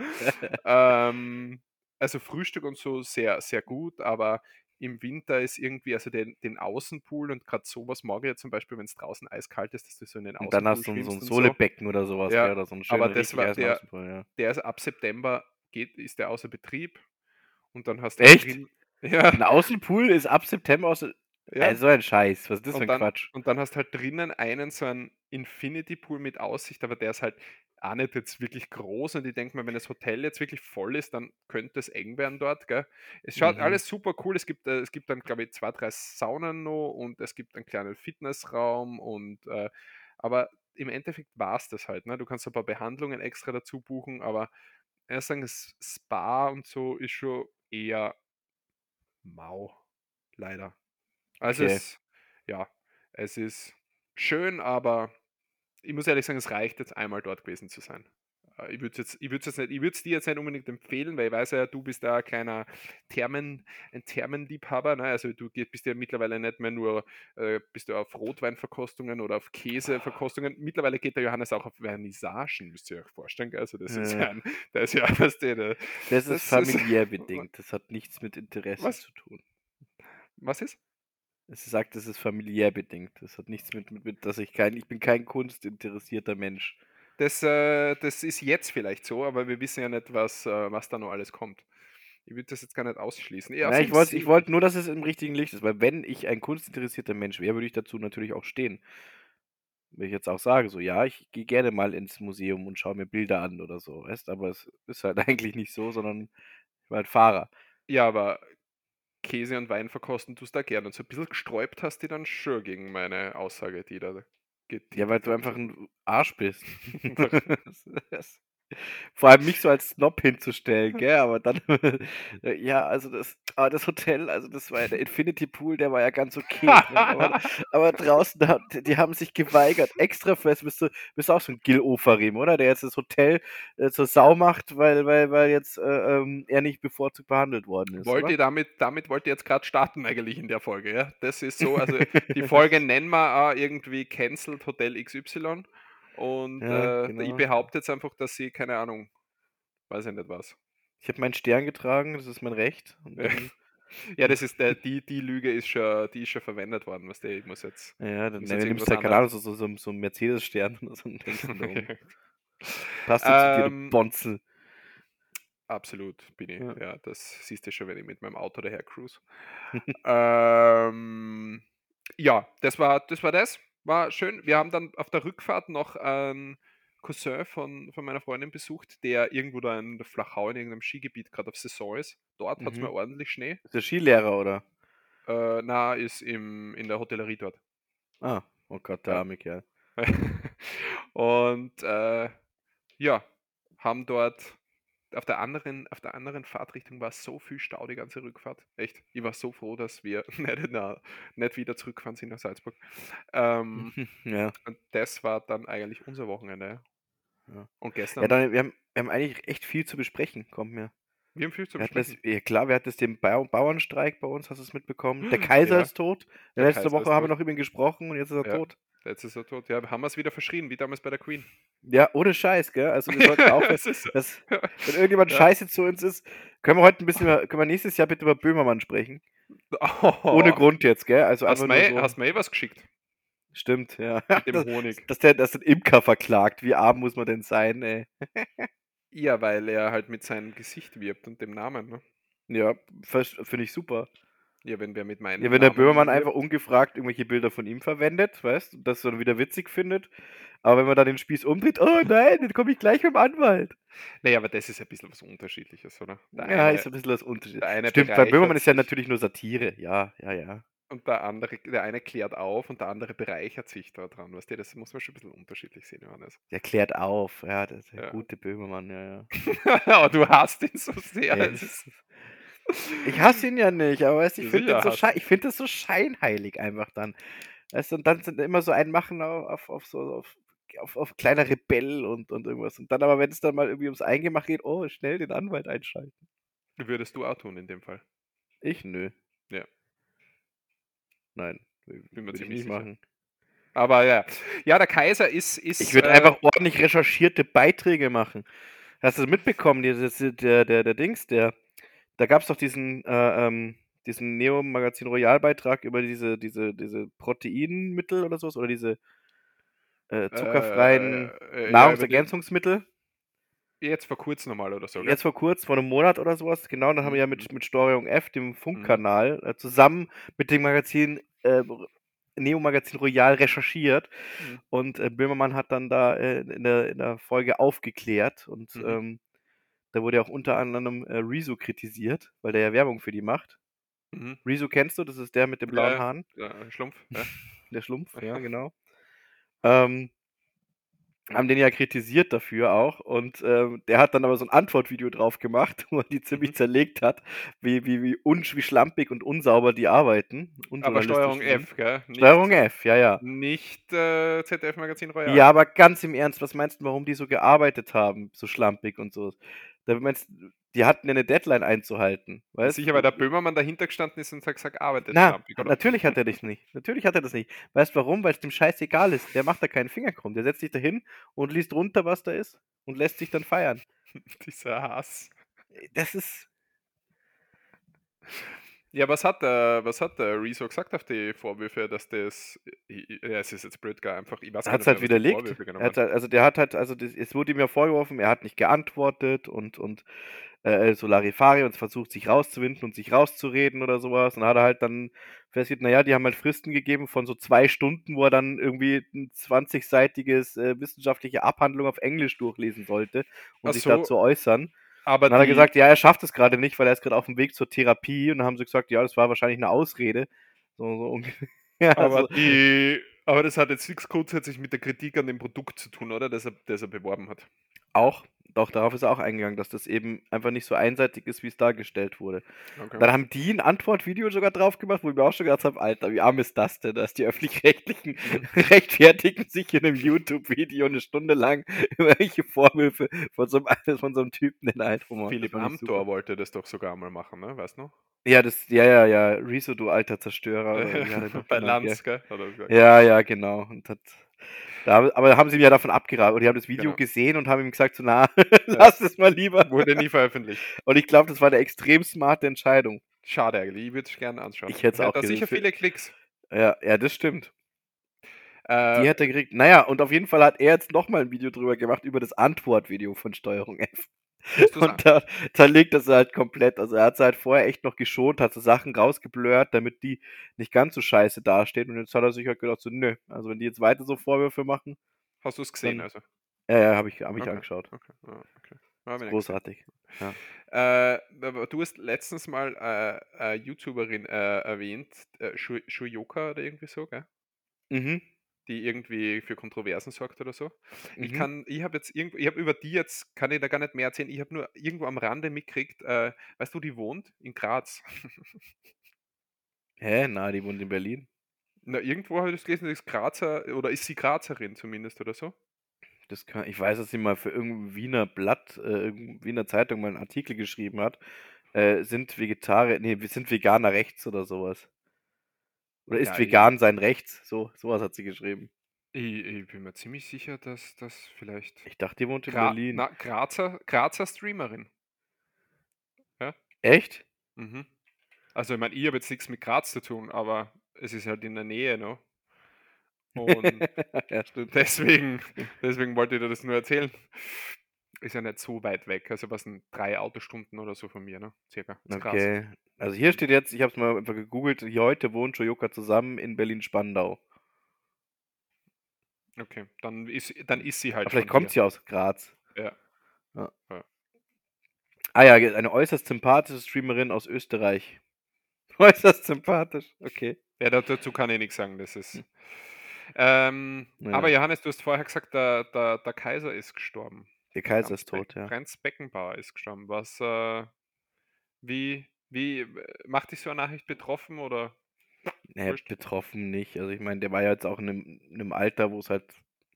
ähm, also Frühstück und so sehr, sehr gut, aber im Winter ist irgendwie, also den, den Außenpool und gerade sowas mag ich ja zum Beispiel, wenn es draußen eiskalt ist, dass du so in den Und Außenpool dann hast du so ein und Sohlebecken oder sowas, Ja, oder so einen schönen aber das war der- ja. Der ist ab September geht, ist der außer Betrieb und dann hast du Echt? drin- Ja, Ein Außenpool ist ab September aus. ja. Also ein Scheiß. Was ist das für und ein dann, Quatsch? Und dann hast du halt drinnen einen so einen Infinity Pool mit Aussicht, aber der ist halt auch nicht jetzt wirklich groß und ich denke mal, wenn das Hotel jetzt wirklich voll ist, dann könnte es eng werden dort, gell? Es schaut Mhm. alles super cool, es gibt, äh, es gibt dann, glaube ich, zwei, drei Saunen noch und es gibt einen kleinen Fitnessraum und äh, aber im Endeffekt war es das halt, ne? Du kannst ein paar Behandlungen extra dazu buchen, aber erst sagen, das Spa und so ist schon eher mau, leider. Also Okay. es, ja, es ist schön, aber ich muss ehrlich sagen, es reicht jetzt einmal dort gewesen zu sein. Äh, Ich würde es dir jetzt nicht unbedingt empfehlen, weil ich weiß ja, du bist da ein kleiner Thermen, ein Thermenliebhaber. Ne? Also du bist ja mittlerweile nicht mehr nur, äh, bist du auf Rotweinverkostungen oder auf Käseverkostungen. Mittlerweile geht der Johannes auch auf Vernissagen, müsst ihr euch vorstellen. Also das ist Ja. ja, ein, das ist ja, was der, der, Das ist ist- familiär bedingt. Das hat nichts mit Interesse Was? zu tun. was ist? Es sagt, das ist familiär bedingt. Das hat nichts mit, mit, mit dass ich kein, ich bin kein kunstinteressierter Mensch. Das, äh, das ist jetzt vielleicht so, aber wir wissen ja nicht, was, äh, was da noch alles kommt. Ich würde das jetzt gar nicht ausschließen. Ja, Nein, ich wollte ich wollt nur, dass es im richtigen Licht ist, weil wenn ich ein kunstinteressierter Mensch wäre, würde ich dazu natürlich auch stehen. Wenn ich jetzt auch sage, so, ja, ich gehe gerne mal ins Museum und schaue mir Bilder an oder so, weißt aber es ist halt eigentlich nicht so, sondern ich war halt Fahrer. Ja, aber Käse und Wein verkosten tust da gerne. Und so ein bisschen gesträubt hast du dann schon gegen meine Aussage, die da geht. Ja, weil du einfach ein Arsch bist. Das- Vor allem mich so als Snob hinzustellen, gell? Aber dann, ja, also das, aber das Hotel, also das war ja der Infinity Pool, der war ja ganz okay. ne? aber, aber draußen, da, die haben sich geweigert, extra fest, bist du, bist du auch so ein Gil Ofarim, oder? Der jetzt das Hotel äh, zur Sau macht, weil, weil, weil jetzt äh, ähm, er nicht bevorzugt behandelt worden ist. Wollt oder? ihr damit, damit wollt ihr jetzt gerade starten eigentlich in der Folge, ja? Das ist so, also die Folge nennen wir auch irgendwie Cancelled Hotel XY und Ja, äh, genau. ich behaupte jetzt einfach, dass sie, keine Ahnung, weiß ich nicht was. Ich habe meinen Stern getragen, das ist mein Recht. Ja. Ja, das ist der, die, die Lüge ist schon, die ist schon verwendet worden, was der, ich muss jetzt. ja, dann dann jetzt nimmst du halt, anderes- so, so, so, so einen Mercedes-Stern oder so. da um. Passt zu dir, Ähm, Bonzel. Absolut bin ich. Ja. Ja, das siehst du schon, wenn ich mit meinem Auto daher cruise. ähm, ja, das war, das war das. War schön. Wir haben dann auf der Rückfahrt noch einen Cousin von, von meiner Freundin besucht, der irgendwo da in der Flachau in irgendeinem Skigebiet gerade auf Saison ist. Dort hat es Mhm. mal ordentlich Schnee. Ist der Skilehrer, oder? Äh, na, ist im, in der Hotellerie dort. Ah, oh Gott, der Ja. arme Kerl. Und äh, ja, haben dort auf der anderen, auf der anderen Fahrtrichtung war so viel Stau die ganze Rückfahrt. Echt. Ich war so froh, dass wir nicht, na, nicht wieder zurückfahren sind nach Salzburg. Ähm, ja. und das war dann eigentlich unser Wochenende. Ja. Und gestern, Ja, dann, wir, haben, wir haben eigentlich echt viel zu besprechen, kommt mir. wir haben viel zu hatten das, besprechen. ja klar, wir hatten den Bau Bauernstreik bei uns, hast du es mitbekommen? Der Kaiser Ja. ist tot. Der Letzte Kaiser Woche haben wir noch über ihn gesprochen und jetzt ist er tot. Jetzt ist er tot. Ja, haben wir es wieder verschrien, wie damals bei der Queen. Ja, ohne Scheiß, gell? Also wir sollten auch, Das so. dass, wenn irgendjemand Ja. scheiße zu uns ist, können wir heute ein bisschen, über- können wir nächstes Jahr bitte über Böhmermann sprechen. Ohne Grund jetzt, gell? Also Oh. Hast du mir so. eh was geschickt? Stimmt, ja. Mit dem Honig. dass der, dass der Imker verklagt. Wie arm muss man denn sein, ey? Ja, weil er halt mit seinem Gesicht wirbt und dem Namen. Ne? Ja, finde ich super. Ja, wenn wer mit meinem Ja, wenn der Namen Böhmermann einfach ungefragt irgendwelche Bilder von ihm verwendet, weißt du, das dann wieder witzig findet. Aber wenn man dann den Spieß umdreht, oh nein, dann komme ich gleich mit dem Anwalt. Naja, aber das ist ein bisschen was Unterschiedliches, oder? Der ja, eine, ist ein bisschen das Unterschied. der eine Stimmt, bei bereichert Böhmermann ist ja natürlich nur Satire. Ja, ja, ja. Und der andere, der eine klärt auf und der andere bereichert sich daran. Weißt du, das muss man schon ein bisschen unterschiedlich sehen, Johannes. Der klärt auf. Ja, das ist der Ja. gute Böhmermann, ja, ja. Aber du hast ihn so sehr. Ist, Ich hasse ihn ja nicht, aber weißt, du, ich finde so ich find das so scheinheilig einfach dann. Weißt und dann sind immer so ein Machen auf, auf, auf so auf, auf, auf kleiner Rebell und, und irgendwas. Und dann aber, wenn es dann mal irgendwie ums Eingemacht geht, oh, schnell den Anwalt einschalten. würdest du auch tun in dem Fall. Ich nö. Ja. Nein, Bin mir ziemlich nicht sicher. machen. Aber ja. Ja, der Kaiser ist. ist Ich würde äh, einfach ordentlich recherchierte Beiträge machen. Hast du das mitbekommen? Das- Der, der, der Dings, der, da gab es doch diesen, äh, ähm, diesen Neo-Magazin Royal-Beitrag über diese, diese, diese Proteinmittel oder sowas oder diese äh, zuckerfreien äh, äh, ja, über Nahrungsergänzungsmittel. Jetzt vor kurzem nochmal oder so. gell? Jetzt vor kurz, vor einem Monat oder sowas, genau, dann haben wir ja Mhm. mit, mit Steuerung F, dem Funkkanal, äh, zusammen mit dem Magazin äh, Neo-Magazin Royal recherchiert Mhm. und äh, Böhmermann hat dann da äh, in, der, in der Folge aufgeklärt und Mhm. ähm, da wurde ja auch unter anderem äh, Rezo kritisiert, weil der ja Werbung für die macht. Mhm. Rezo kennst du, das ist der mit den blauen Ja. Haaren, Ja, Schlumpf. Ja. der Schlumpf, ja, Ja. genau. Ähm, haben den ja kritisiert dafür auch und ähm, der hat dann aber so ein Antwortvideo drauf gemacht, wo er die ziemlich Mhm. zerlegt hat, wie, wie, wie, unsch, wie schlampig und unsauber die arbeiten. Aber Steuerung. F, gell? Nicht, Steuerung F, ja, ja. Nicht äh, ZDF Magazin Royal. Ja, aber ganz im Ernst, was meinst du, warum die so gearbeitet haben, so schlampig und so? Da meinst die hatten ja eine Deadline einzuhalten, weißt Sicher, weil der Böhmermann dahinter gestanden ist und hat gesagt, arbeitet Na, natürlich hat er das nicht. Natürlich hat er das nicht. Weißt du warum? Weil es dem Scheiß egal ist. Der macht da keinen Finger krumm. Der setzt sich da hin und liest runter, was da ist und lässt sich dann feiern. Dieser Hass. Das ist. Ja, was hat der, was hat der Rezo gesagt auf die Vorwürfe, dass das, ja, es ist jetzt blöd, gar einfach, ich weiß Er gar hat es nicht halt widerlegt. Genau Er hat, halt- also der hat halt, also das, es wurde ihm ja vorgeworfen, er hat nicht geantwortet und, und äh, so Larifari und versucht sich rauszuwinden und sich rauszureden oder sowas. Und dann hat er halt dann festgestellt, naja, die haben halt Fristen gegeben von so zwei Stunden, wo er dann irgendwie ein 20-seitiges äh, wissenschaftliche Abhandlung auf Englisch durchlesen sollte, um Ach sich so, dazu äußern. Aber Dann hat er gesagt, ja, er schafft es gerade nicht, weil er ist gerade auf dem Weg zur Therapie. Und dann haben sie gesagt, ja, das war wahrscheinlich eine Ausrede. So, so. Ja, aber also, die, aber das hat jetzt nichts grundsätzlich mit der Kritik an dem Produkt zu tun, oder? Das er, das er beworben hat. auch, doch, darauf ist er auch eingegangen, dass das eben einfach nicht so einseitig ist, wie es dargestellt wurde. Okay. Dann haben die ein Antwortvideo sogar drauf gemacht, wo ich mir auch schon gedacht habe, Alter, wie arm ist das denn, dass die Öffentlich-Rechtlichen rechtfertigen sich in einem YouTube-Video eine Stunde lang über welche Vorwürfe von so einem, von so einem Typen Eindruck macht. Philipp. Amthor wollte das doch sogar mal machen, ne? Weißt du noch? Ja, das, ja, ja, ja, Rezo, du alter Zerstörer. oder er Bei? Lanz, gell? Ja, ja, genau. Und hat, da, haben- aber haben sie ihm ja davon abgeraten. Und die haben das Video Genau. gesehen und haben ihm gesagt, so, na, lass es mal lieber. Wurde nie veröffentlicht. Und ich glaube, das war eine extrem smarte Entscheidung. Schade eigentlich, ich würde es gerne anschauen. Ich hätt's auch Hätte gesehen. sicher viele Klicks. Ja, ja, das stimmt. Äh, Die hat er gekriegt. Naja, und auf jeden Fall hat er jetzt nochmal ein Video drüber gemacht, über das Antwortvideo von Steuerung F. Und da, da legt das halt komplett. Also er hat es halt vorher echt noch geschont, hat so Sachen rausgeblurrt, damit die nicht ganz so scheiße dastehen. Und jetzt hat er sich halt gedacht, so, nö, also wenn die jetzt weiter so Vorwürfe machen, hast du es gesehen? dann- Also. ja, ja, habe ich, hab ich Okay. angeschaut. Okay. Ja, okay. Ja, Großartig. gesehen. Äh, aber du hast letztens mal äh, eine YouTuberin äh, erwähnt, äh, Shu- Shuyoka oder irgendwie so, gell? Mhm. Die irgendwie für Kontroversen sorgt oder so. Ich mhm. kann, ich habe jetzt irgendwo, ich habe über die jetzt, kann ich da gar nicht mehr erzählen, ich habe nur irgendwo am Rande mitgekriegt, äh, weißt du, die wohnt in Graz. Hä? Na, die wohnt in Berlin. Na, irgendwo habe ich das gelesen, ist Grazer, oder ist sie Grazerin zumindest oder so? Das kann, ich weiß, dass sie mal für irgendein Wiener Blatt, äh, irgendeine Wiener Zeitung mal einen Artikel geschrieben hat. Äh, sind Vegetarier, nee, sind Veganer rechts oder sowas. Oder ist Ja, vegan sein rechts? So, sowas hat sie geschrieben. Ich, ich bin mir ziemlich sicher, dass das vielleicht. Ich dachte, die wohnt in Gra Berlin. na, Grazer, Grazer Streamerin. Echt? Mhm. Also, ich meine, ich habe jetzt nichts mit Graz zu tun, aber es ist halt in der Nähe, ne? Und ja, deswegen, deswegen wollte ich dir das nur erzählen. Ist ja nicht so weit weg. Also, was sind drei Autostunden oder so von mir, ne? Circa. Ist krass. Okay. Also hier steht jetzt, ich habe es mal einfach gegoogelt, hier heute wohnt Shoyoka zusammen in Berlin-Spandau. Okay, dann ist, dann ist sie halt. Aber vielleicht kommt hier. sie aus Graz. Ja. ja. Ja. Ah ja, eine äußerst sympathische Streamerin aus Österreich. Äußerst sympathisch, okay. Ja, da- dazu kann ich nichts sagen. Das ist. Ähm, Ja. Aber Johannes, du hast vorher gesagt, der, der, der Kaiser ist gestorben. Der Kaiser Franz ist tot, ja. Franz Beckenbauer ist gestorben. Was, äh, wie, wie, macht dich so eine Nachricht betroffen oder? Nee, Wurscht. betroffen nicht. Also ich meine, der war ja jetzt auch in einem, in einem Alter, wo es halt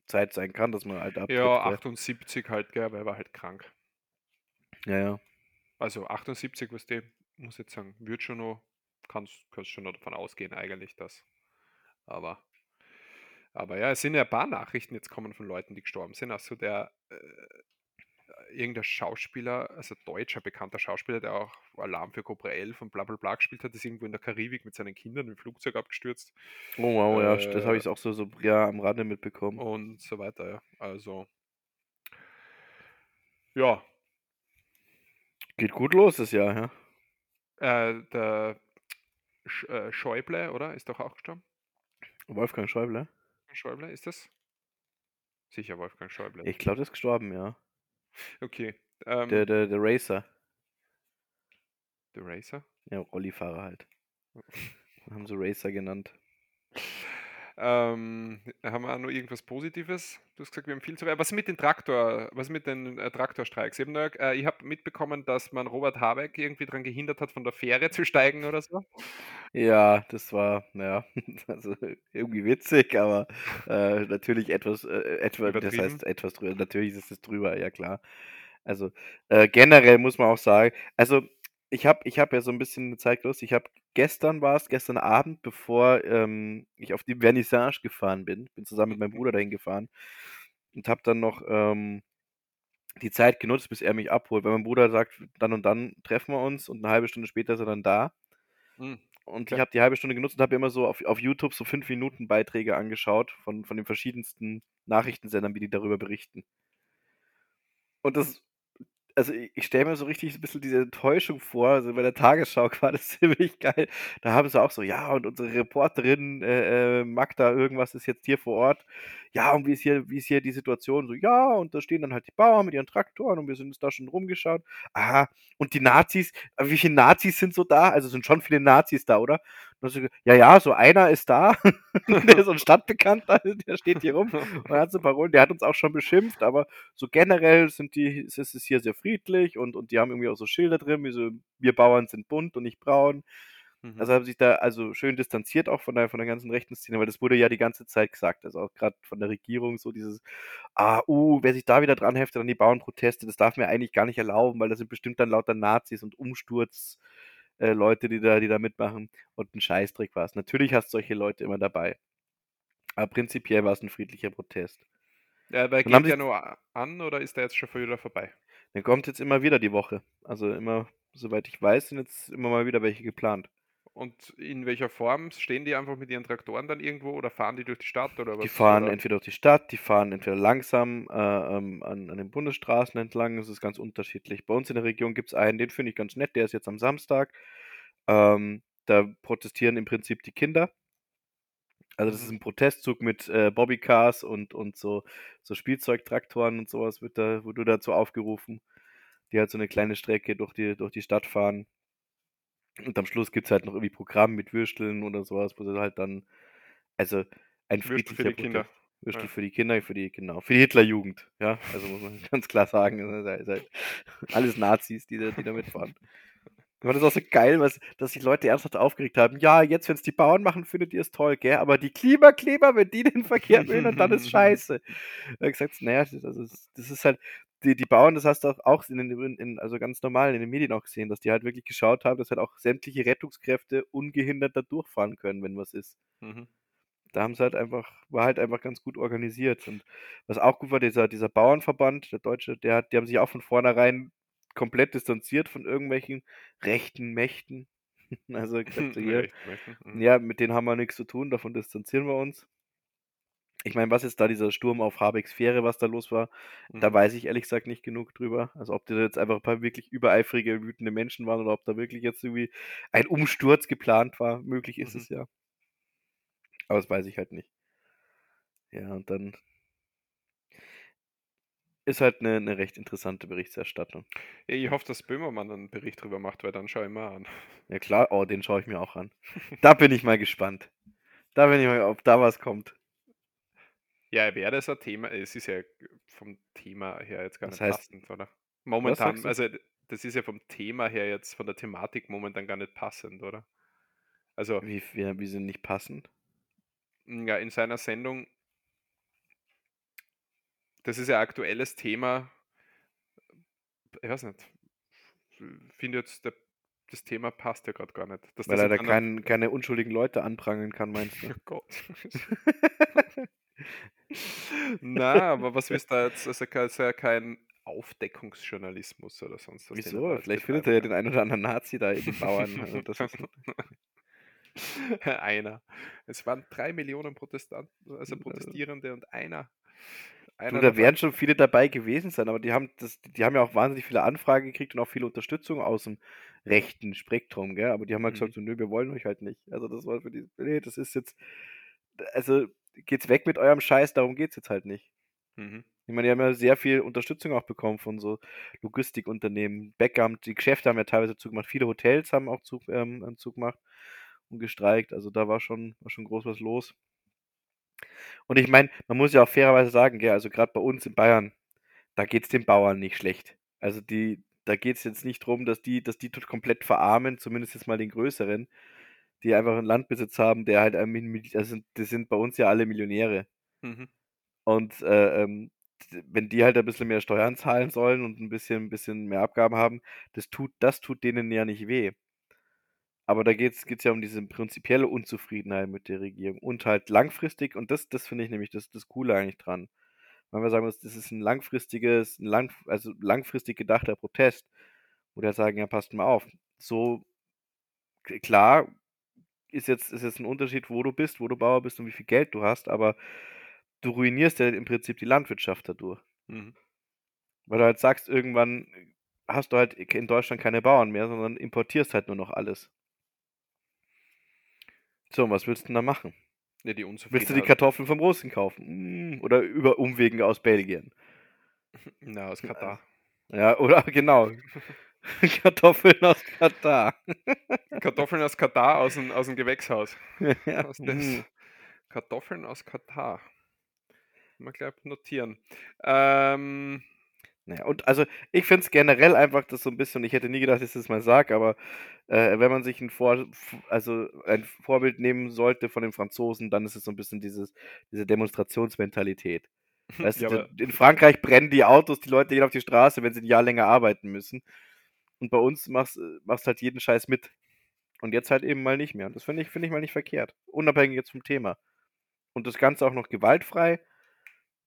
Zeit sein kann, dass man halt abtritt. Ja, gell? 78 halt, gell, weil er war halt krank. ja, ja. Also 78, was der, muss jetzt sagen, wird schon noch, kannst, kannst schon noch davon ausgehen eigentlich, dass. Aber, aber ja, es sind ja ein paar Nachrichten jetzt kommen von Leuten, die gestorben sind. Also der, äh, irgendein Schauspieler, also deutscher bekannter Schauspieler, der auch Alarm für Cobra 11 und bla bla bla gespielt hat, ist irgendwo in der Karibik mit seinen Kindern im Flugzeug abgestürzt Oh wow, ja, das habe Äh, ich auch so, so ja, am Rande mitbekommen. und so weiter, ja. Also, ja, Geht gut los das Jahr, ja. äh, der Sch äh, Schäuble, oder? Ist doch auch gestorben? Wolfgang Schäuble. Schäuble, ist das? Sicher Wolfgang Schäuble. Ich glaube, der ist gestorben, ja. Okay. Ähm, Der, der, der Racer. The Racer. Ja, Rollifahrer halt. Haben sie Racer genannt. Ähm, haben wir auch noch irgendwas Positives? Du hast gesagt, wir haben viel zu. äh, Was mit den Traktor, was mit den äh, Traktorstreiks? Ich habe äh, hab mitbekommen, dass man Robert Habeck irgendwie daran gehindert hat, von der Fähre zu steigen oder so. Ja, das war, naja, also irgendwie witzig, aber äh, natürlich etwas, äh, etwa, das heißt etwas drüber, natürlich ist es drüber, ja klar. Also äh, generell muss man auch sagen, also ich habe ich hab ja so ein bisschen eine Zeit ich habe, gestern war es, gestern Abend, bevor ähm, ich auf die Vernissage gefahren bin, bin zusammen mit meinem Bruder dahin gefahren und habe dann noch ähm, die Zeit genutzt, bis er mich abholt, weil mein Bruder sagt, dann und dann treffen wir uns und eine halbe Stunde später ist er dann da. Hm. Und Okay. ich habe die halbe Stunde genutzt und habe immer so auf, auf YouTube so 5 Minuten Beiträge angeschaut von, von den verschiedensten Nachrichtensendern, wie die darüber berichten. Und das, also ich, stelle mir so richtig ein bisschen diese Enttäuschung vor, also bei der Tagesschau war das ziemlich geil. Da haben sie auch so, ja, und unsere Reporterin äh, äh, Magda irgendwas ist jetzt hier vor Ort. Ja, und wie ist hier, wie ist hier die Situation? So, ja, und da stehen dann halt die Bauern mit ihren Traktoren und wir sind uns da schon rumgeschaut. Aha, und die Nazis, äh, wie viele Nazis sind so da? Also sind schon viele Nazis da, oder? So, ja, ja, so einer ist da, der ist so ein Stadtbekannter, der steht hier rum und hat so Parolen, der hat uns auch schon beschimpft, aber so generell sind die, ist es hier sehr friedlich und, und die haben irgendwie auch so Schilder drin, wie so, wir Bauern sind bunt und nicht braun. Mhm. Also haben sich da also schön distanziert auch von der, von der ganzen rechten Szene, weil das wurde ja die ganze Zeit gesagt, also auch gerade von der Regierung so dieses, ah, uh, wer sich da wieder dran heftet an die Bauernproteste, das darf mir eigentlich gar nicht erlauben, weil das sind bestimmt dann lauter Nazis und Umsturz äh, Leute, die da, die da mitmachen und ein Scheißdreck war es. Natürlich hast du solche Leute immer dabei. Aber prinzipiell war es ein friedlicher Protest. ja, aber geht der nur an oder ist der jetzt schon wieder vorbei? Der kommt jetzt immer wieder die Woche. Also immer, soweit ich weiß, sind jetzt immer mal wieder welche geplant. Und in welcher Form? Stehen die einfach mit ihren Traktoren dann irgendwo oder fahren die durch die Stadt oder was? Die fahren oder? entweder durch die Stadt, die fahren entweder langsam äh, ähm, an, an den Bundesstraßen entlang. Das ist ganz unterschiedlich. Bei uns in der Region gibt es einen, den finde ich ganz nett, der ist jetzt am Samstag. Ähm, da protestieren im Prinzip die Kinder. Also das ist Mhm. ein Protestzug mit äh, Bobbycars und, und so, so Spielzeugtraktoren und sowas wird da, wurde dazu aufgerufen, die halt so eine kleine Strecke durch die, durch die Stadt fahren. Und am Schluss gibt es halt noch irgendwie Programm mit Würsteln oder sowas, wo sie halt dann, also ein Würstel für die Kinder. Protest. Würstel Ja. für die Kinder, für die, genau, für die Hitlerjugend, ja, also muss man ganz klar sagen, das ist halt alles Nazis, die da, die da mitfahren. Ich fand das auch so geil, was, dass sich Leute ernsthaft aufgeregt haben. Ja, jetzt, wenn es die Bauern machen, findet ihr es toll, gell? Aber die Klimakleber, wenn die den Verkehr behindern, dann ist scheiße. Hat gesagt, naja, das, das das ist halt, die, die Bauern, das hast du auch, auch in, den- in, also ganz normal in den Medien auch gesehen, dass die halt wirklich geschaut haben, dass halt auch sämtliche Rettungskräfte ungehindert da durchfahren können, wenn was ist. Mhm. Da haben sie halt einfach, war halt einfach ganz gut organisiert. Und was auch gut war, dieser, dieser Bauernverband, der Deutsche, der hat, die haben sich auch von vornherein komplett distanziert von irgendwelchen rechten Mächten. Also hier, mhm. ja, mit denen haben wir nichts zu tun, davon distanzieren wir uns. Ich meine, was ist da dieser Sturm auf Habecks Fähre, was da los war? Da Mhm. weiß ich ehrlich gesagt nicht genug drüber. Also ob da jetzt einfach ein paar wirklich übereifrige, wütende Menschen waren oder ob da wirklich jetzt irgendwie ein Umsturz geplant war. Möglich ist Mhm. es ja. Aber das weiß ich halt nicht. Ja, und dann ist halt eine, eine recht interessante Berichterstattung. Ja, ich hoffe, dass Böhmermann einen Bericht drüber macht, weil dann schaue ich mal an. Ja klar, oh, den schaue ich mir auch an. Da bin ich mal gespannt. Da bin ich mal, ob da was kommt. Ja, wäre das ein Thema? Es ist ja vom Thema her jetzt gar Was nicht heißt- passend, oder? Momentan, also das ist ja vom Thema her jetzt, von der Thematik momentan gar nicht passend, oder? Also, Wie, wie, wie sind nicht passend? ja, in seiner Sendung, das ist ja aktuelles Thema. Ich weiß nicht. Ich finde jetzt, der, das Thema passt ja gerade gar nicht. Dass Weil das er da kein, keine unschuldigen Leute anprangern kann, meinst du? Oh Gott. Na, aber was willst du da jetzt? Also es ist ja kein Aufdeckungsjournalismus oder sonst was. da Wieso? Vielleicht findet er ja den einen oder anderen Nazi da in den Bauern. Also das ist, einer. Es waren drei Millionen Protestanten, also Protestierende und einer. du, einer da davon- werden schon viele dabei gewesen sein, aber die haben das, die haben ja auch wahnsinnig viele Anfragen gekriegt und auch viele Unterstützung aus dem rechten Spektrum, gell? Aber die haben halt Mhm. gesagt, so, nö, wir wollen euch halt nicht. Also das war für die, nee, das ist jetzt, also geht's weg mit eurem Scheiß, darum geht's jetzt halt nicht. Mhm. Ich meine, die haben ja sehr viel Unterstützung auch bekommen von so Logistikunternehmen. Bäcker die Geschäfte haben ja teilweise zugemacht. Viele Hotels haben auch Zug, ähm, einen zugemacht und gestreikt. Also da war schon, war schon groß was los. Und ich meine, man muss ja auch fairerweise sagen, gell, also gerade bei uns in Bayern, da geht es den Bauern nicht schlecht. Also die, da geht es jetzt nicht darum, dass die, dass die tot komplett verarmen, zumindest jetzt mal den größeren, die einfach einen Landbesitz haben, der halt, Mil- also das sind bei uns ja alle Millionäre. Mhm. Und äh, ähm, wenn die halt ein bisschen mehr Steuern zahlen sollen und ein bisschen, ein bisschen mehr Abgaben haben, das tut, das tut denen ja nicht weh. Aber da geht es ja um diese prinzipielle Unzufriedenheit mit der Regierung und halt langfristig, und das, das finde ich nämlich das, das Coole eigentlich dran. Weil wir sagen, das das ist ein langfristiges, ein lang, also langfristig gedachter Protest, wo die halt sagen, ja, passt mal auf. So, klar, ist jetzt, ist jetzt ein Unterschied, wo du bist, wo du Bauer bist und wie viel Geld du hast, aber du ruinierst ja im Prinzip die Landwirtschaft dadurch. Mhm. Weil du halt sagst, irgendwann hast du halt in Deutschland keine Bauern mehr, sondern importierst halt nur noch alles. So, und was willst du denn da machen? Ja, Willst du die. Kartoffeln vom Russen kaufen? Mm, Oder über Umwegen aus Belgien? Na, aus Katar. Ja, oder genau. Kartoffeln aus Katar. Kartoffeln aus Katar aus dem, aus dem Gewächshaus. ja. Ist das? mm. Kartoffeln aus Katar. Mal gleich notieren. Ähm, Naja, und also ich finde es generell einfach das so ein bisschen, ich hätte nie gedacht, dass ich das mal sage, aber äh, wenn man sich ein, Vor also ein Vorbild nehmen sollte von den Franzosen, dann ist es so ein bisschen dieses, diese Demonstrationsmentalität. Weißt ja, du, in Frankreich brennen die Autos, die Leute gehen auf die Straße, wenn sie ein Jahr länger arbeiten müssen. Und bei uns machst machst halt jeden Scheiß mit. Und jetzt halt eben mal nicht mehr. Und das finde ich, finde ich mal nicht verkehrt. Unabhängig jetzt vom Thema. Und das Ganze auch noch gewaltfrei.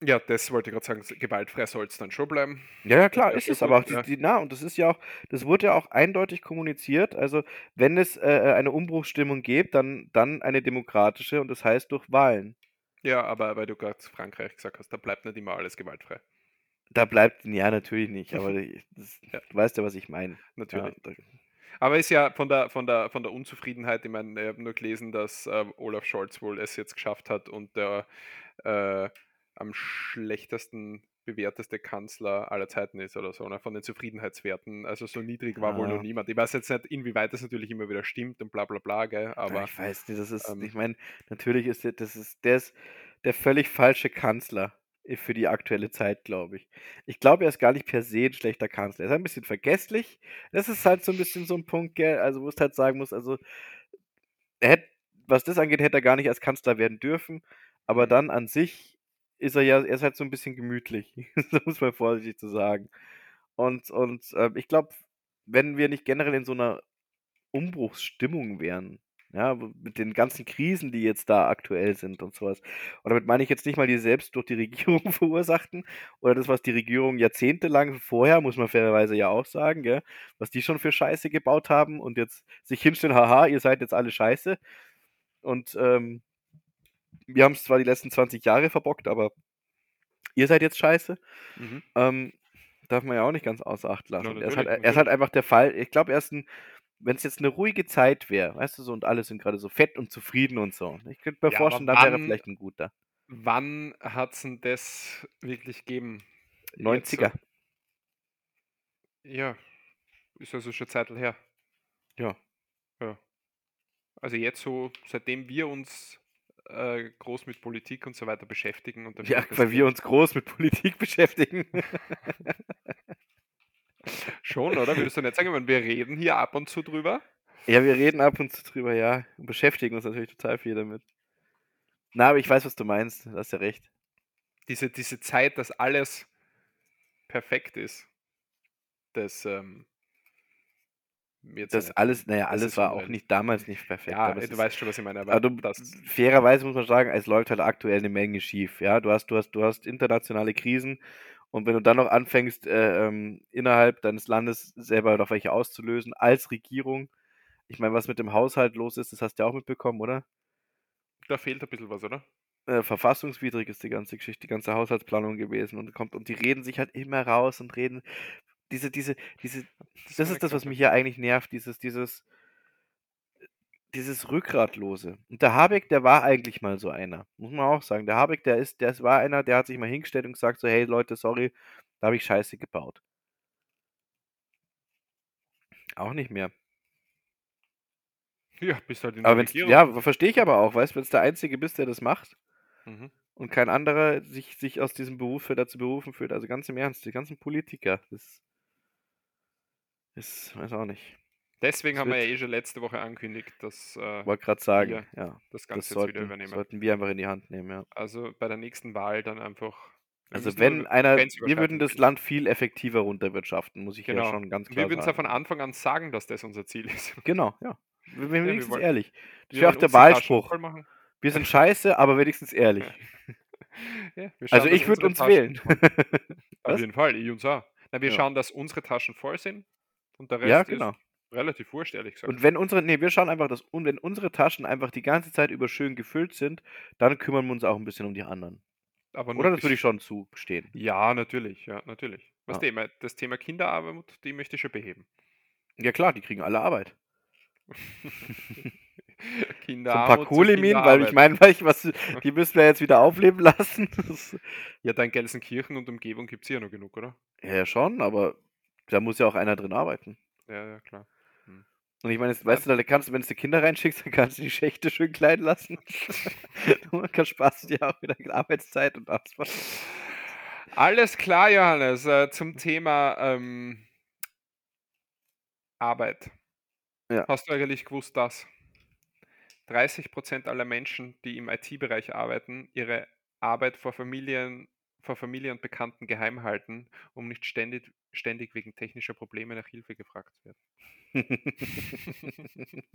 Ja, das wollte ich gerade sagen. Gewaltfrei soll es dann schon bleiben. Ja, ja, klar, ist es, aber auch die, die, na, und das ist ja auch, das wurde ja auch eindeutig kommuniziert. Also, wenn es äh, eine Umbruchsstimmung gibt, dann, dann eine demokratische und das heißt durch Wahlen. Ja, aber weil du gerade Frankreich gesagt hast, da bleibt nicht immer alles gewaltfrei. Da bleibt, ja, natürlich nicht, aber das, Ja. du weißt ja, was ich meine. Natürlich. Ja, Aber ist ja von der, von der, von der Unzufriedenheit, ich meine, ich habe nur gelesen, dass äh, Olaf Scholz wohl es jetzt geschafft hat und der äh, am schlechtesten bewerteste Kanzler aller Zeiten ist oder so, ne? von den Zufriedenheitswerten. Also so niedrig war wohl Ah. noch niemand. Ich weiß jetzt nicht, inwieweit das natürlich immer wieder stimmt und bla bla bla, gell? Aber ich weiß nicht, das ist, ähm, ich meine, natürlich ist der, das ist, der ist der völlig falsche Kanzler für die aktuelle Zeit, glaube ich. Ich glaube, er ist gar nicht per se ein schlechter Kanzler. Er ist ein bisschen vergesslich. Das ist halt so ein bisschen so ein Punkt, gell, also wo es halt sagen muss, also er hätte, was das angeht, hätte er gar nicht als Kanzler werden dürfen, aber Mhm. dann an sich ist er ja, er ist halt so ein bisschen gemütlich, so muss man vorsichtig zu sagen. Und, und äh, ich glaube, wenn wir nicht generell in so einer Umbruchsstimmung wären, ja, mit den ganzen Krisen, die jetzt da aktuell sind und sowas. Und damit meine ich jetzt nicht mal die selbst durch die Regierung verursachten oder das, was die Regierung jahrzehntelang vorher, muss man fairerweise ja auch sagen, gell, was die schon für Scheiße gebaut haben und jetzt sich hinstellen, haha, ihr seid jetzt alle Scheiße. Und ähm, wir haben es zwar die letzten 20 Jahre verbockt, aber ihr seid jetzt scheiße. mhm. Ähm, darf man ja auch nicht ganz außer Acht lassen. Ja, Und er, ist halt, er ist halt einfach der Fall. Ich glaube, er ist ein, wenn es jetzt eine ruhige Zeit wäre, weißt du so, und alle sind gerade so fett und zufrieden und so. Ich könnte mir Ja, vorstellen, da wäre vielleicht ein guter. Wann hat es denn das wirklich gegeben? Jetzt so- 90er. Ja, ist also schon Zeit her. Ja. Ja. Also jetzt so, seitdem wir uns äh, groß mit Politik und so weiter beschäftigen und dann Ja, weil wir uns groß mit Politik beschäftigen. schon, oder? Würdest du nicht sagen, ich meine, wir reden hier ab und zu drüber? ja, wir reden ab und zu drüber, ja. Und beschäftigen uns natürlich total viel damit. Na, aber ich weiß, was du meinst. Du hast ja recht. Diese, diese Zeit, dass alles perfekt ist, das ähm, Das alles, naja, alles war auch nicht damals nicht perfekt. Ja, du weißt schon, was ich meine, aber Aber du, das, fairerweise muss man sagen, es läuft halt aktuell eine Menge schief. Ja, du hast, du hast, du hast internationale Krisen und wenn du dann noch anfängst, äh, ähm, innerhalb deines Landes selber noch welche auszulösen als Regierung, ich meine, was mit dem Haushalt los ist, das hast du ja auch mitbekommen, oder? da fehlt ein bisschen was, oder? Äh, verfassungswidrig ist die ganze Geschichte, die ganze Haushaltsplanung gewesen und kommt und die reden sich halt immer raus und reden diese, diese, diese, das war ist das, was mich hier eigentlich nervt, dieses, dieses, dieses Rückgratlose. Und der Habeck, der war eigentlich mal so einer, muss man auch sagen. Der Habeck, der ist, der war einer, der hat sich mal hingestellt und gesagt so, hey Leute, sorry, da habe ich Scheiße gebaut. Auch nicht mehr. Ja, bist halt in Aber der wenn's, Regierung. ja, verstehe ich aber auch, weißt du, wenn es der Einzige bist, der das macht Mhm. und kein anderer sich, sich aus diesem Beruf für dazu berufen fühlt, also ganz im Ernst, die ganzen Politiker, das ist, weiß auch nicht. Deswegen Es haben wir ja eh schon letzte Woche angekündigt, dass äh, Wollte gerade sagen, wir ja, das das Ganze jetzt wieder sollten, übernehmen. sollten wir einfach in die Hand nehmen, ja. Also bei der nächsten Wahl dann einfach. wir Also wenn einer, wir würden das. Land viel effektiver runterwirtschaften, muss ich ja Genau. schon ganz Wir klar würden es ja sagen. von Anfang an sagen, dass das unser Ziel ist. Genau, ja. Wir wir wir wenigstens wollen- ehrlich. Das Wir wäre auch der Wahlspruch. Wir sind scheiße, aber wenigstens ehrlich. Ja, wir Also schauen, dass ich würde uns Taschen- wählen. Auf jeden Fall, ich uns auch. Na, wir Ja. schauen, dass unsere Taschen voll sind und der Rest Ja, genau. ist relativ wurscht, ehrlich gesagt. Und wenn unsere, nee, wir schauen einfach, dass und wenn unsere Taschen einfach die ganze Zeit über schön gefüllt sind, dann kümmern wir uns auch ein bisschen um die anderen. Aber Oder das würde ich schon zustehen. Ja, natürlich, ja, natürlich. Was Ja. Thema, das Thema Kinderarbeit, die möchte ich schon beheben. Ja klar, die kriegen alle Arbeit. So Kinderarmut. ein paar zu Kohlemin, weil ich meine, weil ich was, die müssen wir jetzt wieder aufleben lassen. Ja, da in Gelsenkirchen und Umgebung gibt es ja noch genug, oder? ja, schon, aber da muss ja auch einer drin arbeiten. Ja, ja, klar. Und ich meine, weißt du, da kannst du, wenn du die Kinder reinschickst, dann kannst du die Schächte schön klein lassen. du kannst Spaß dir auch wieder Arbeitszeit und Ausfall. Alles klar, Johannes, äh, zum Thema ähm, Arbeit. Ja. Hast du eigentlich gewusst, dass 30% aller Menschen, die im IT-Bereich arbeiten, ihre Arbeit vor Familien, vor Familie und Bekannten geheim halten, um nicht ständig, ständig wegen technischer Probleme nach Hilfe gefragt zu werden?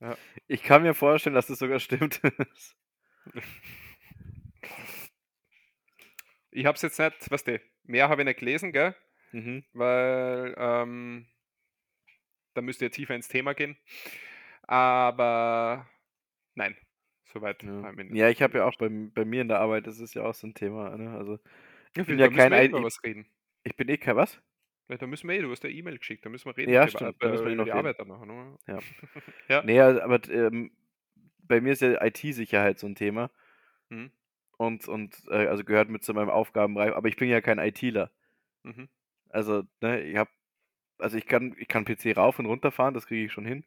Ja. Ich kann mir vorstellen, dass das sogar stimmt. Ich habe es jetzt nicht, weißt du, mehr habe ich nicht gelesen, gell? Mhm. Weil ähm, da müsst ihr tiefer ins Thema gehen. Aber nein, soweit. Ja, ja ich habe ja auch bei, bei mir in der Arbeit, das ist ja auch so ein Thema. Ne? Also, Ja, bin ja kein wir eh ich- was reden. ich bin eh kein was? Ja, da müssen wir eh, du hast ja E-Mail geschickt, da müssen wir reden. Ja, über- stimmt, da müssen wir eh noch die. Arbeit dann noch. Ne? Ja. ja. Nee, also, aber ähm, bei mir ist ja IT-Sicherheit so ein Thema. Mhm. Und, und äh, also gehört mit zu meinem Aufgabenbereich, aber ich bin ja kein ITler. Mhm. Also, ne, ich habe, also ich kann, ich kann PC rauf und runter fahren, das kriege ich schon hin.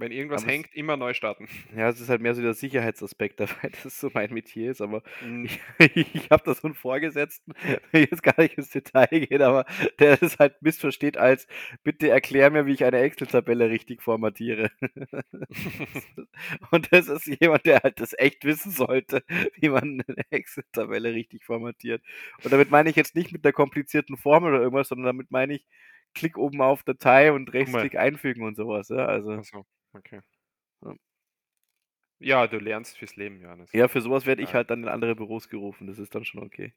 Wenn irgendwas Aber es- hängt, immer neu starten. Ja, es ist halt mehr so der Sicherheitsaspekt dabei, das so mein Metier ist, aber Mhm. ich, ich habe da so einen Vorgesetzten, der jetzt gar nicht ins Detail geht, aber der das halt missversteht als, bitte erklär mir, wie ich eine Excel-Tabelle richtig formatiere. Und das ist jemand, der halt das echt wissen sollte, wie man eine Excel-Tabelle richtig formatiert. Und damit meine ich jetzt nicht mit der komplizierten Formel oder irgendwas, sondern damit meine ich, klick oben auf Datei und rechtsklick einfügen und sowas. Ja, also, Achso, okay. Ja. Ja, du lernst fürs Leben, Johannes. ja, für sowas werde ich halt dann in andere Büros gerufen. Das ist dann schon okay.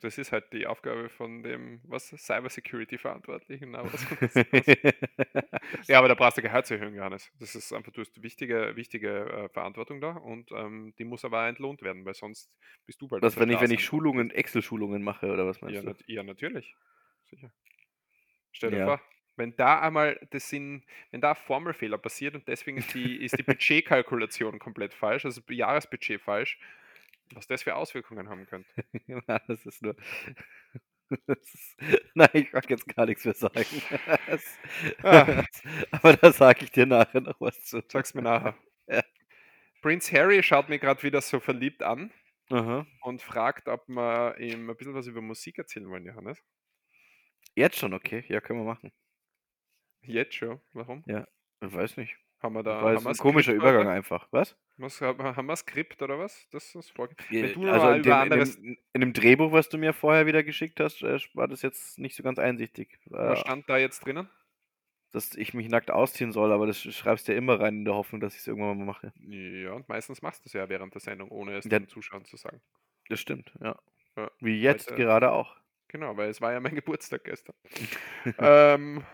Das ist halt die Aufgabe von dem, was, Cybersecurity-Verantwortlichen. ja, aber da brauchst du Gehaltserhöhung, Johannes. Das ist einfach, du hast wichtige, wichtige äh, Verantwortung da und ähm, die muss aber auch entlohnt werden, weil sonst bist du bald Was, wenn ich, wenn ich Schulungen, Excel-Schulungen mache oder was meinst Ja, du? nat ja, natürlich. Sicher. Stell dir Ja. vor, wenn da einmal das sind, wenn da Formelfehler passiert und deswegen ist die, ist die Budgetkalkulation komplett falsch, also Jahresbudget falsch, was das für Auswirkungen haben könnte. Ja, das ist nur. Das ist, nein, ich mag jetzt gar nichts mehr sagen. Das, Ah. aber da sage ich dir nachher noch was zu. Sag's mir nachher. Ja. Prince Harry schaut mir gerade wieder so verliebt an Aha. und fragt, ob wir ihm ein bisschen was über Musik erzählen wollen, Johannes. Jetzt schon, okay. Ja, können wir machen. Jetzt schon. Warum? Ich weiß nicht. Haben wir da War jetzt ein komischer Übergang oder? einfach. Was? Was, haben wir Skript oder was? Das ist vorge Ja, Wenn du also in dem, in, dem, in dem Drehbuch, was du mir vorher wieder geschickt hast, äh, war das jetzt nicht so ganz einsichtig. was Äh, stand da jetzt drinnen? dass ich mich nackt ausziehen soll, aber das schreibst du ja immer rein in der Hoffnung, dass ich es irgendwann mal mache. Ja, und meistens machst du es ja während der Sendung, ohne es Ja. den Zuschauern zu sagen. Das stimmt, ja. Ja, Wie jetzt heute- gerade auch. Genau, weil es war ja mein Geburtstag gestern. ähm,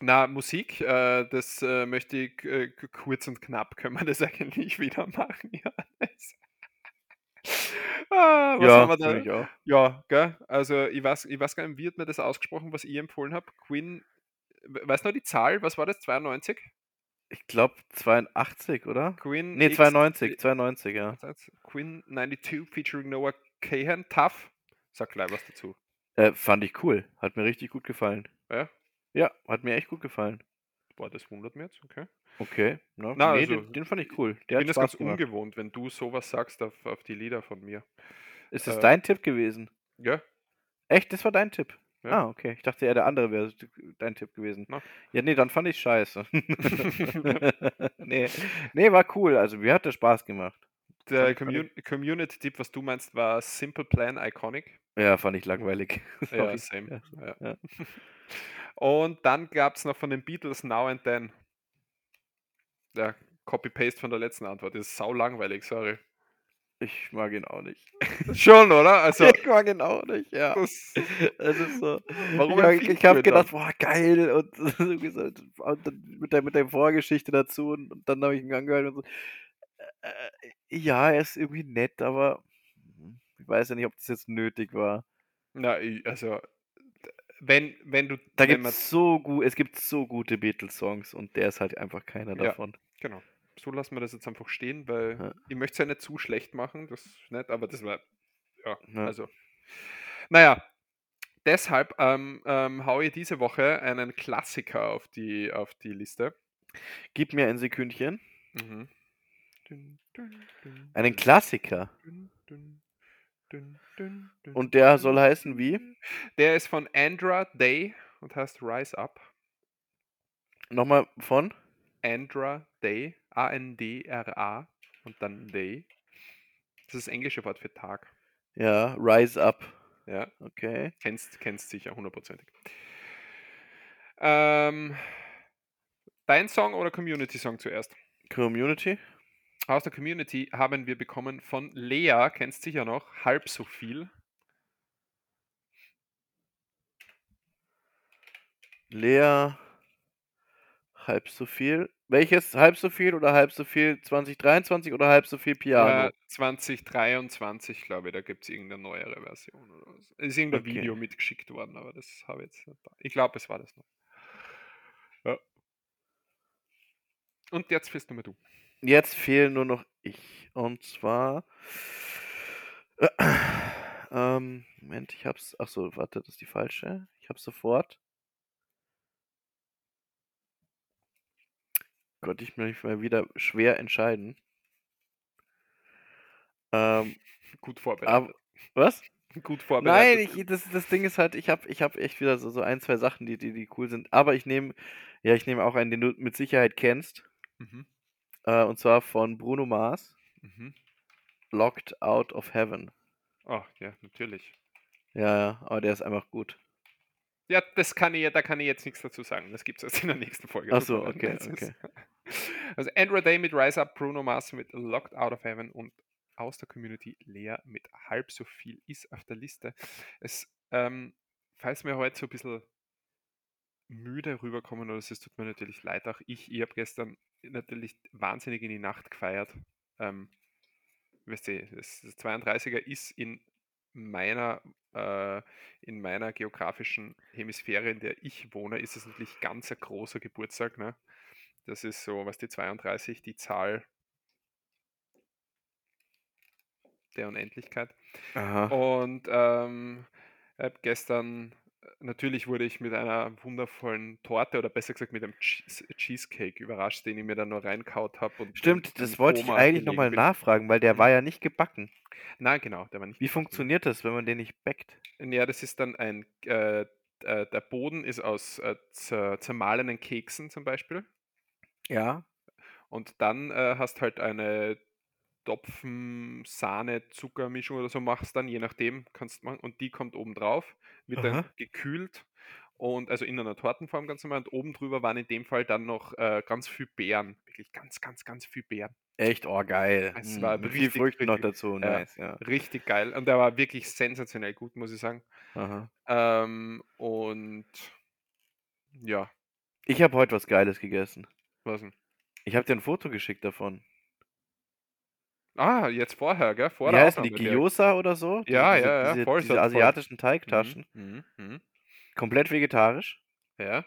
na, Musik, äh, das äh, möchte ich äh, kurz und knapp, können wir das eigentlich wieder machen, Johannes? ah, was ja, haben wir da? ich auch. Ja, gell? Also ich weiß, ich weiß gar nicht, wie hat mir das ausgesprochen, was ich empfohlen habe. Queen, we- weißt du noch die Zahl? Was war das? 92? Ich glaube 82, oder? Queen Nee, X- 92, 92, ja. Queen 92 featuring Noah Cahan, Tough. Sag gleich was dazu. Äh, fand ich cool. Hat mir richtig gut gefallen. Ja? Ja, hat mir echt gut gefallen. Boah, das wundert mich jetzt, okay. Okay. Na, Na, nee, also, den, den fand ich cool. Ich Der hat das ganz gemacht. ungewohnt, wenn du sowas sagst auf, auf die Lieder von mir. Ist das äh, dein Tipp gewesen? Ja? Echt, das war dein Tipp? Ja. Ah, okay. Ich dachte eher, der andere wäre dein Tipp gewesen. Na. Ja, nee, dann fand ich scheiße. nee, nee, war cool. Also, mir hat das Spaß gemacht. Der Commun Community-Tipp, was du meinst, war Simple Plan Iconic. Ja, fand ich langweilig. Ja, same. Ja, Ja. Und dann gab es noch von den Beatles Now and Then. Ja, Copy-Paste von der letzten Antwort. Das ist sau langweilig, sorry. Ich mag ihn auch nicht. Schon, oder? Also, ich mag ihn auch nicht, ja. das, Es ist so. Warum ich ich habe gedacht, boah, geil. Und, und dann mit, der, mit der Vorgeschichte dazu. Und, und dann habe ich ihn angehört und so. Äh, ja, er ist irgendwie nett, aber ich weiß ja nicht, ob das jetzt nötig war. na, also, wenn, wenn du. Da wenn gibt man- es so gut, es gibt so gute Beatles-Songs und der ist halt einfach keiner Ja. davon. Genau. So lassen wir das jetzt einfach stehen, weil Ja. ich möchte es ja nicht zu schlecht machen, das ist nicht, aber das war, ja, Ja. also. Naja, deshalb ähm, ähm, haue ich diese Woche einen Klassiker auf die, auf die Liste. Gib mir ein Sekündchen. Mhm. Einen Klassiker. Dün, dün, dün, Und der soll heißen wie? Der ist von Andra Day und heißt Rise Up. Nochmal von? Andra Day, A-N-D-R-A und dann Day. Das ist das englische Wort für Tag. Ja, Rise Up. Ja, Okay. kennst, kennst sicher, hundertprozentig. Ähm, dein Song oder Community-Song zuerst? Community? Aus der Community haben wir bekommen von Lea, kennst sicher noch, halb so viel. Lea, halb so viel. Welches? Halb so viel oder halb so viel 2023 oder halb so viel Piano? Äh, 2023, glaube ich, da gibt es irgendeine neuere Version. Oder was. Es ist irgendein Okay. Video mitgeschickt worden, aber das habe ich jetzt nicht da. Ich glaube, es war das noch. Ja. Und jetzt bist du mal du. Jetzt fehlen nur noch ich. Und zwar. ähm, Moment, ich hab's. Achso, warte, das ist die falsche. Ich hab's sofort. Gott, ich muss mich mal wieder schwer entscheiden. Ähm, Gut vorbereitet. aber, was? Gut Nein, vorbereitet. ich, das, das Ding ist halt, ich habe ich hab echt wieder so, so ein, zwei Sachen, die, die, die cool sind. Aber ich nehme, ja, ich nehme auch einen, den du mit Sicherheit kennst. Mhm. Äh, und zwar von Bruno Mars, Mhm. Locked Out of Heaven. Oh, ja, natürlich. Ja, ja, aber der ist einfach gut. Ja, das kann ich, da kann ich jetzt nichts dazu sagen. Das gibt es erst in der nächsten Folge. Ach Tut so, mir leid. okay, okay. Also Andrew Day mit Rise Up, Bruno Mars mit Locked Out of Heaven und aus der Community Lea mit halb so viel ist auf der Liste. Es, ähm, falls mir heute so ein bisschen müde rüberkommen oder es tut mir natürlich leid, auch ich, ich habe gestern natürlich wahnsinnig in die Nacht gefeiert. Ähm, weißt du, das, das 32er ist in meiner, äh, in meiner geografischen Hemisphäre, in der ich wohne, ist es natürlich ganz ein großer Geburtstag. Ne? Das ist so, was die 32, die Zahl der Unendlichkeit. Aha. Und ähm, hab gestern, natürlich wurde ich mit einer wundervollen Torte oder besser gesagt mit einem Cheese Cheesecake überrascht, den ich mir dann nur reinkaut habe. Stimmt, das wollte ich Koma eigentlich nochmal nachfragen, weil der Mhm. war ja nicht gebacken. Nein, genau, der war nicht Wie gebacken. funktioniert das, wenn man den nicht backt? Ja, das ist dann ein, äh, äh, der Boden ist aus äh, zer zermahlenen Keksen zum Beispiel. Ja. Und dann äh, hast halt eine Topfen, Sahne, Zuckermischung oder so machst dann, je nachdem, kannst du machen. Und die kommt oben drauf, wird dann Aha. gekühlt und also in einer Tortenform ganz normal. Und oben drüber waren in dem Fall dann noch äh, ganz viel Beeren. Wirklich ganz, ganz, ganz viel Beeren. Echt, oh geil. Es Mm, war viel richtig, Früchten noch richtig, dazu, äh, nice, ja. Richtig geil. Und der war wirklich sensationell gut, muss ich sagen. Ähm, und ja, Ich habe heute was Geiles gegessen. was denn? Ich habe dir ein Foto geschickt davon. Ah, jetzt vorher, gell? Vor Wie heißen die? Gyoza oder so? Ja, diese, ja, ja, diese, voll, diese voll. asiatischen Teigtaschen. Mhm, mhm, mhm. Komplett vegetarisch. Ja.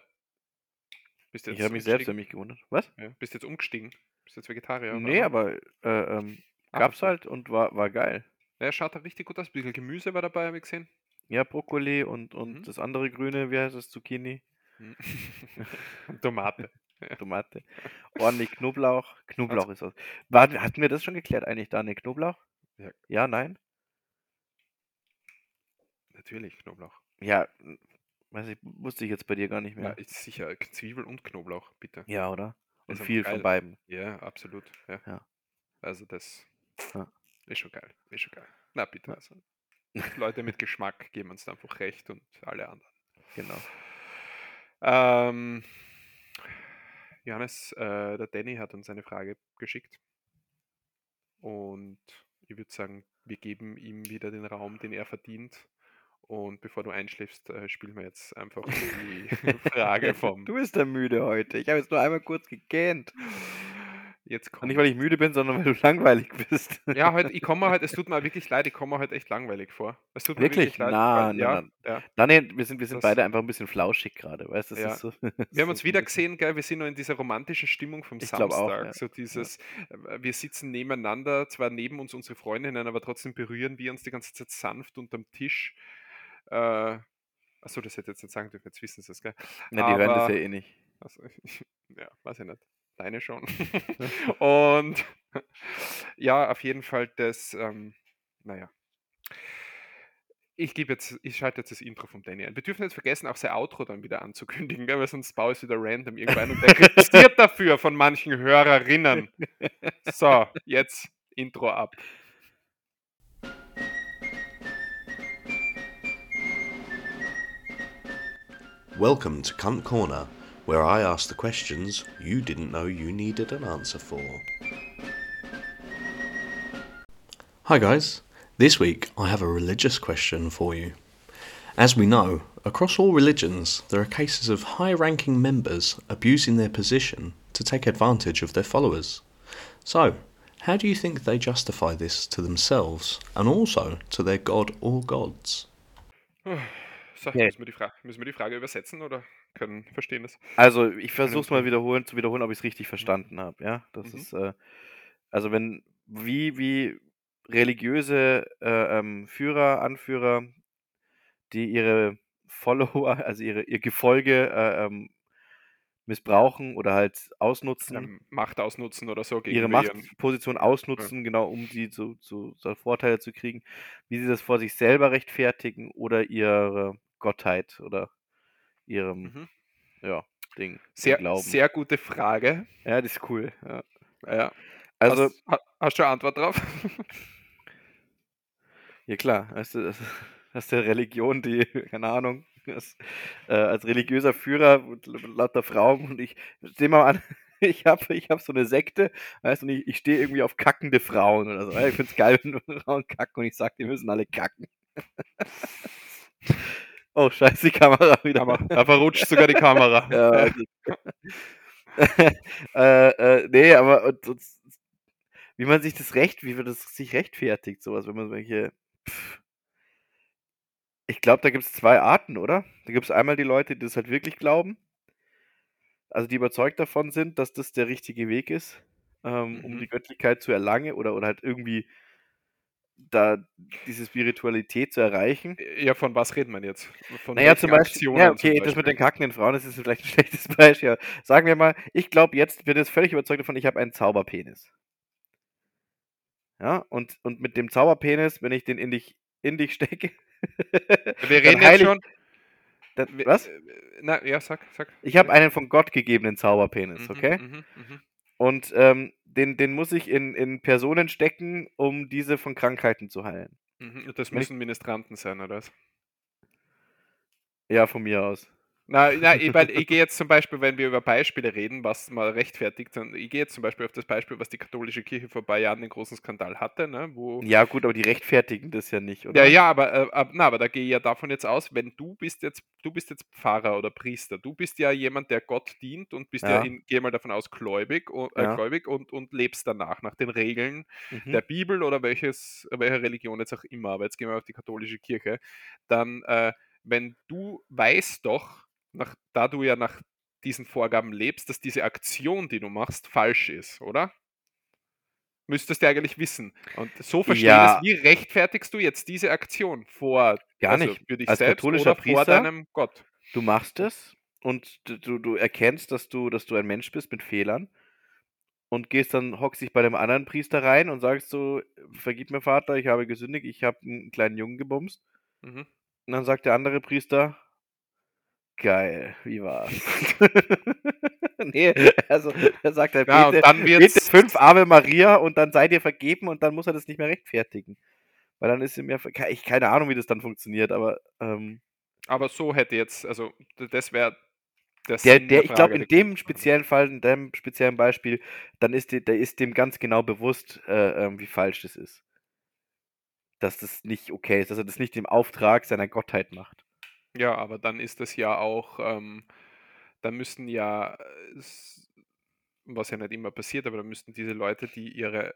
Ich habe mich selbst umgestiegen? mich gewundert. Was? Ja. Bist du jetzt umgestiegen? Bist du jetzt Vegetarier? oder nee, aber äh, ähm, gab's halt und war, war geil. Ja, schaut da richtig gut aus. Ein bisschen Gemüse war dabei, habe ich gesehen. Ja, Brokkoli und, und Mhm. das andere grüne, wie heißt das? Zucchini, Mhm. Tomate. Tomate. Ordentlich Knoblauch. Knoblauch ist aus. War, hatten wir das schon geklärt eigentlich, Daniel? Knoblauch? Ja. Ja, nein? Natürlich Knoblauch. Ja, m, weiß ich, wusste ich jetzt bei dir gar nicht Ja, mehr. ist sicher Zwiebel und Knoblauch, bitte. Ja, oder? Und einfach viel geil. von beiden. Ja, absolut. Ja. Ja. Also das Ja. ist schon geil. Ist schon geil. Na bitte. Also. Leute mit Geschmack geben uns einfach recht und alle anderen. Genau. Ähm, Johannes, äh, der Danny hat uns eine Frage geschickt. Und ich würde sagen, wir geben ihm wieder den Raum, den er verdient. Und bevor du einschläfst, äh, spielen wir jetzt einfach die Frage vom. Du bist ja müde heute. Ich habe jetzt nur einmal kurz gegähnt. Jetzt kommt. nicht, weil ich müde bin, sondern weil du langweilig bist. Ja, heute, ich komme halt, es tut mir wirklich leid, ich komme heute echt langweilig vor. Es tut mir Wirklich? leid. Na, ja, na. ja. Daniel, wir sind, wir sind Das- beide einfach ein bisschen flauschig gerade, weißt du? Ja. so, Wir haben uns wieder gesehen, gell? wir sind noch in dieser romantischen Stimmung vom Ich Samstag. auch, ja. So dieses, äh, wir sitzen nebeneinander, zwar neben uns unsere Freundinnen, aber trotzdem berühren wir uns die ganze Zeit sanft unterm Tisch. Äh, achso, das hätte ich jetzt nicht sagen dürfen, jetzt wissen sie es, gell? Na, die hören das aber- ja eh nicht. Also, ja, weiß ich nicht. Deine schon. Und ja, auf jeden Fall das, ähm, naja. Ich gebe jetzt, ich schalte jetzt das Intro vom Danny ein. Wir dürfen jetzt vergessen, auch sein Outro dann wieder anzukündigen, gell? weil sonst baue ich es wieder random irgendwann und der kritisiert dafür von manchen Hörerinnen. So, jetzt Intro ab. Welcome to Cunt Corner, where I ask the questions you didn't know you needed an answer for. Hi, guys. This week I have a religious question for you. As we know, across all religions, there are cases of high ranking members abusing their position to take advantage of their followers. So, how do you think they justify this to themselves and also to their god or gods? So, Nee. müssen, wir die Fra müssen wir die Frage übersetzen oder können verstehen das? Also, ich versuche es mal wiederholen, zu wiederholen, ob ich es richtig verstanden habe, ja? Das Mhm. ist, äh also, wenn wie wie religiöse, äh, ähm, Führer, Anführer, die ihre Follower, also ihre ihr Gefolge, äh, ähm, missbrauchen oder halt ausnutzen, Ähm, Macht ausnutzen oder so ihre Machtposition ausnutzen, genau, um die zu zu so Vorteile zu kriegen, wie sie das vor sich selber rechtfertigen oder ihre Gottheit oder ihrem, Mhm. ja, Ding, Sehr, Glauben. sehr gute Frage. Ja, das ist cool, ja. Ja. Also hast, ha- hast du eine Antwort drauf? Ja klar, weißt du, ist der Religion, die, keine Ahnung, das, äh, als religiöser Führer und lauter Frauen und ich steh mal an, ich habe ich hab so eine Sekte, weißt du, und ich, ich stehe irgendwie auf kackende Frauen oder so. Ich find's geil, wenn Frauen kacken und ich sag, die müssen alle kacken. Oh, scheiße, die Kamera wieder. Da verrutscht sogar die Kamera. Ja, okay. äh, äh, nee, aber und, und, wie man sich das recht, wie man das sich rechtfertigt, sowas, wenn man. Pff. Ich glaube, da gibt es zwei Arten, oder? Da gibt es einmal die Leute, die das halt wirklich glauben, also die überzeugt davon sind, dass das der richtige Weg ist, ähm, um Mhm. die Göttlichkeit zu erlangen oder, oder halt irgendwie da diese Spiritualität zu erreichen. Ja, von was redet man jetzt? Von Naja, zum Beispiel, Aktionen ja, zum okay, das mit Beispiel? den kackenden Frauen, das ist vielleicht ein schlechtes Beispiel. Sagen wir mal, ich glaube jetzt, bin jetzt völlig überzeugt davon, ich habe einen Zauberpenis. Ja, und, und mit dem Zauberpenis, wenn ich den in dich, in dich stecke, Wir reden jetzt schon. Dann, was? äh, Na, ja, sag, sag. Ich habe einen von Gott gegebenen Zauberpenis, Mhm, okay? Mhm, mhm. Und ähm, den, den muss ich in, in Personen stecken, um diese von Krankheiten zu heilen. Mhm. Das müssen Ministranten sein, oder was? Ja, von mir aus. Na, na ich, weil ich gehe jetzt zum Beispiel, wenn wir über Beispiele reden, was mal rechtfertigt, dann ich gehe jetzt zum Beispiel auf das Beispiel, was die katholische Kirche vor ein paar Jahren den großen Skandal hatte, ne, wo Ja, gut, aber die rechtfertigen das ja nicht, oder? Ja, ja, aber, äh, ab, na, aber da gehe ich ja davon jetzt aus, wenn du bist jetzt, du bist jetzt Pfarrer oder Priester, du bist ja jemand, der Gott dient und bist ja, Ja. in, gehe mal davon aus, gläubig, und, äh, Ja. gläubig und, und lebst danach, nach den Regeln Mhm. der Bibel oder welches, welche Religion jetzt auch immer, aber jetzt gehen wir auf die katholische Kirche, dann, äh, wenn du weißt doch, nach, da du ja nach diesen Vorgaben lebst, dass diese Aktion, die du machst, falsch ist, oder? Müsstest du eigentlich wissen. Und so verstehe Ja. ich es. Wie rechtfertigst du jetzt diese Aktion vor Gar also nicht. für dich Als selbst katholischer oder vor Priester deinem Gott? Du machst es und du, du, du erkennst, dass du, dass du ein Mensch bist mit Fehlern und gehst dann, hockst dich bei dem anderen Priester rein und sagst so, vergib mir Vater, ich habe gesündigt, ich habe einen kleinen Jungen gebumst. Mhm. Und dann sagt der andere Priester, geil, wie war's? nee, also er sagt er, Ja, und bete, dann bete fünf Ave Maria und dann sei dir vergeben und dann muss er das nicht mehr rechtfertigen. Weil dann ist ihm ja, ke- ich keine Ahnung, wie das dann funktioniert, aber ähm, Aber so hätte jetzt, also das wäre der Der, der, ich glaube, in der dem speziellen Fall, in dem speziellen Beispiel, dann ist, die, der ist dem ganz genau bewusst, äh, ähm, wie falsch das ist. Dass das nicht okay ist, dass er das nicht im Auftrag seiner Gottheit macht. Ja, aber dann ist das ja auch, ähm, da müssten ja, äh, s- was ja nicht immer passiert, aber da müssten diese Leute, die ihre,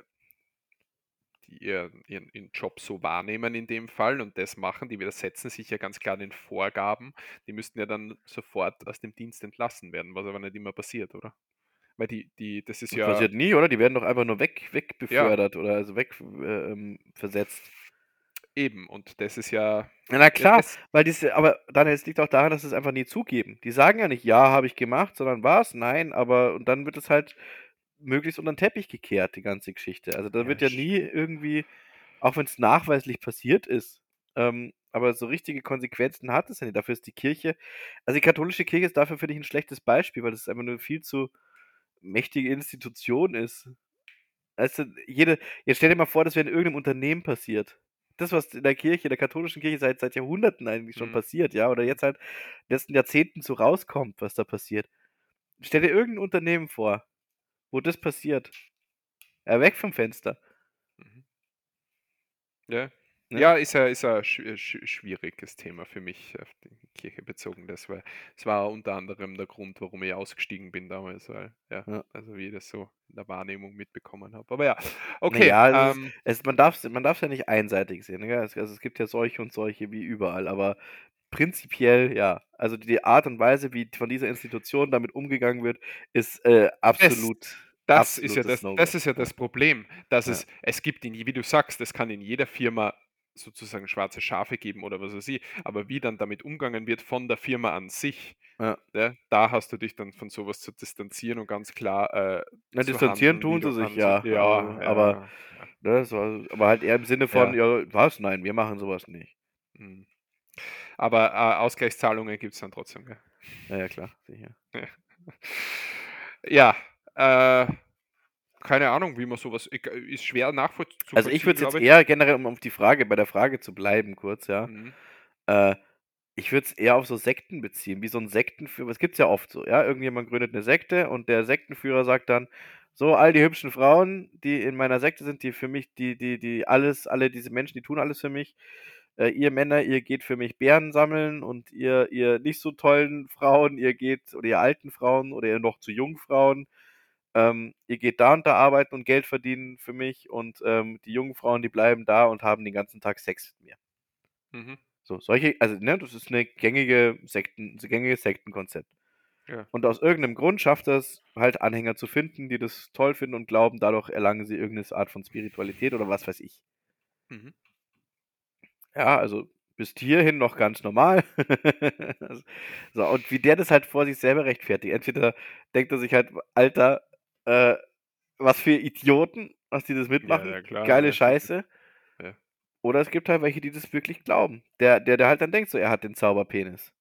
die ihren, ihren, ihren Job so wahrnehmen in dem Fall und das machen, die widersetzen sich ja ganz klar den Vorgaben, die müssten ja dann sofort aus dem Dienst entlassen werden, was aber nicht immer passiert, oder? Weil die, die, das ist Das ja, passiert nie, oder? Die werden doch einfach nur weg, wegbefördert oder also weg äh, ähm, versetzt. Eben, und das ist ja, na klar, das, weil diese, aber Daniel, es liegt auch daran, dass sie es einfach nie zugeben. Die sagen ja nicht, ja, habe ich gemacht, sondern was? Nein, aber und dann wird es halt möglichst unter den Teppich gekehrt, die ganze Geschichte. Also da Ja, wird ja nie irgendwie, auch wenn es nachweislich passiert ist, ähm, aber so richtige Konsequenzen hat es ja nicht. Dafür ist die Kirche, also die katholische Kirche ist dafür, finde ich, ein schlechtes Beispiel, weil es einfach eine viel zu mächtige Institution ist. Also jede, jetzt stell dir mal vor, das wäre in irgendeinem Unternehmen passiert. Das, was in der Kirche, in der katholischen Kirche seit, seit Jahrhunderten eigentlich schon Mhm. passiert, ja, oder jetzt halt in den letzten Jahrzehnten so rauskommt, was da passiert. Stell dir irgendein Unternehmen vor, wo das passiert. Ja, weg vom Fenster. Mhm. Ja. Ja. Ja, ist ein, ist ein schw- schw- schwieriges Thema für mich auf die Kirche bezogen. Das war, das war unter anderem der Grund, warum ich ausgestiegen bin damals, weil, ja, Ja. also wie ich das so in der Wahrnehmung mitbekommen habe. Aber ja, okay. Naja, es, ähm, ist, es, man darf es man darf's ja nicht einseitig sehen. Ne? Es, also es gibt ja solche und solche wie überall, aber prinzipiell ja. Also die Art und Weise, wie von dieser Institution damit umgegangen wird, ist äh, absolut. Das ist, ja das, das ist ja das Problem, dass Ja. es, es gibt, in, wie du sagst, es kann in jeder Firma sozusagen schwarze Schafe geben oder was weiß ich, aber wie dann damit umgegangen wird von der Firma an sich, Ja. ja, da hast du dich dann von sowas zu distanzieren und ganz klar äh, Na, zu distanzieren handeln, tun sie sich, ja. ja, aber- Ne, so, aber halt eher im Sinne von, ja. was? Nein, wir machen sowas nicht. Mhm. Aber äh, Ausgleichszahlungen gibt es dann trotzdem. Gell? Ja, ja, klar, sicher. Ja, äh, keine Ahnung, wie man sowas ich- ist schwer nachvollziehen. Also ich würde es jetzt eher generell, um auf die Frage, bei der Frage zu bleiben, kurz, ja. Mhm. Äh, ich würde es eher auf so Sekten beziehen, wie so ein Sektenführer. Es gibt ja oft so, ja. Irgendjemand gründet eine Sekte und der Sektenführer sagt dann, so, all die hübschen Frauen, die in meiner Sekte sind, die für mich, die, die, die alles, alle diese Menschen, die tun alles für mich. Äh, ihr Männer, ihr geht für mich Bären sammeln und ihr, ihr nicht so tollen Frauen, ihr geht, oder ihr alten Frauen oder ihr noch zu jungen Frauen, ähm, ihr geht da und da arbeiten und Geld verdienen für mich und ähm, die jungen Frauen, die bleiben da und haben den ganzen Tag Sex mit mir. Mhm. So, solche, also, ne, das ist eine gängige Sekten, gängiges Sektenkonzept. Ja. Und aus irgendeinem Grund schafft es halt Anhänger zu finden, die das toll finden und glauben, dadurch erlangen sie irgendeine Art von Spiritualität oder was weiß ich. Mhm. Ja, also bis hierhin noch ganz normal. so, und wie der das halt vor sich selber rechtfertigt. Entweder denkt er sich halt, Alter, äh, was für Idioten, was die das mitmachen. ja, klar, Geile ja. Scheiße. Ja. Oder es gibt halt welche, die das wirklich glauben. Der, der, der halt dann denkt, so, er hat den Zauberpenis.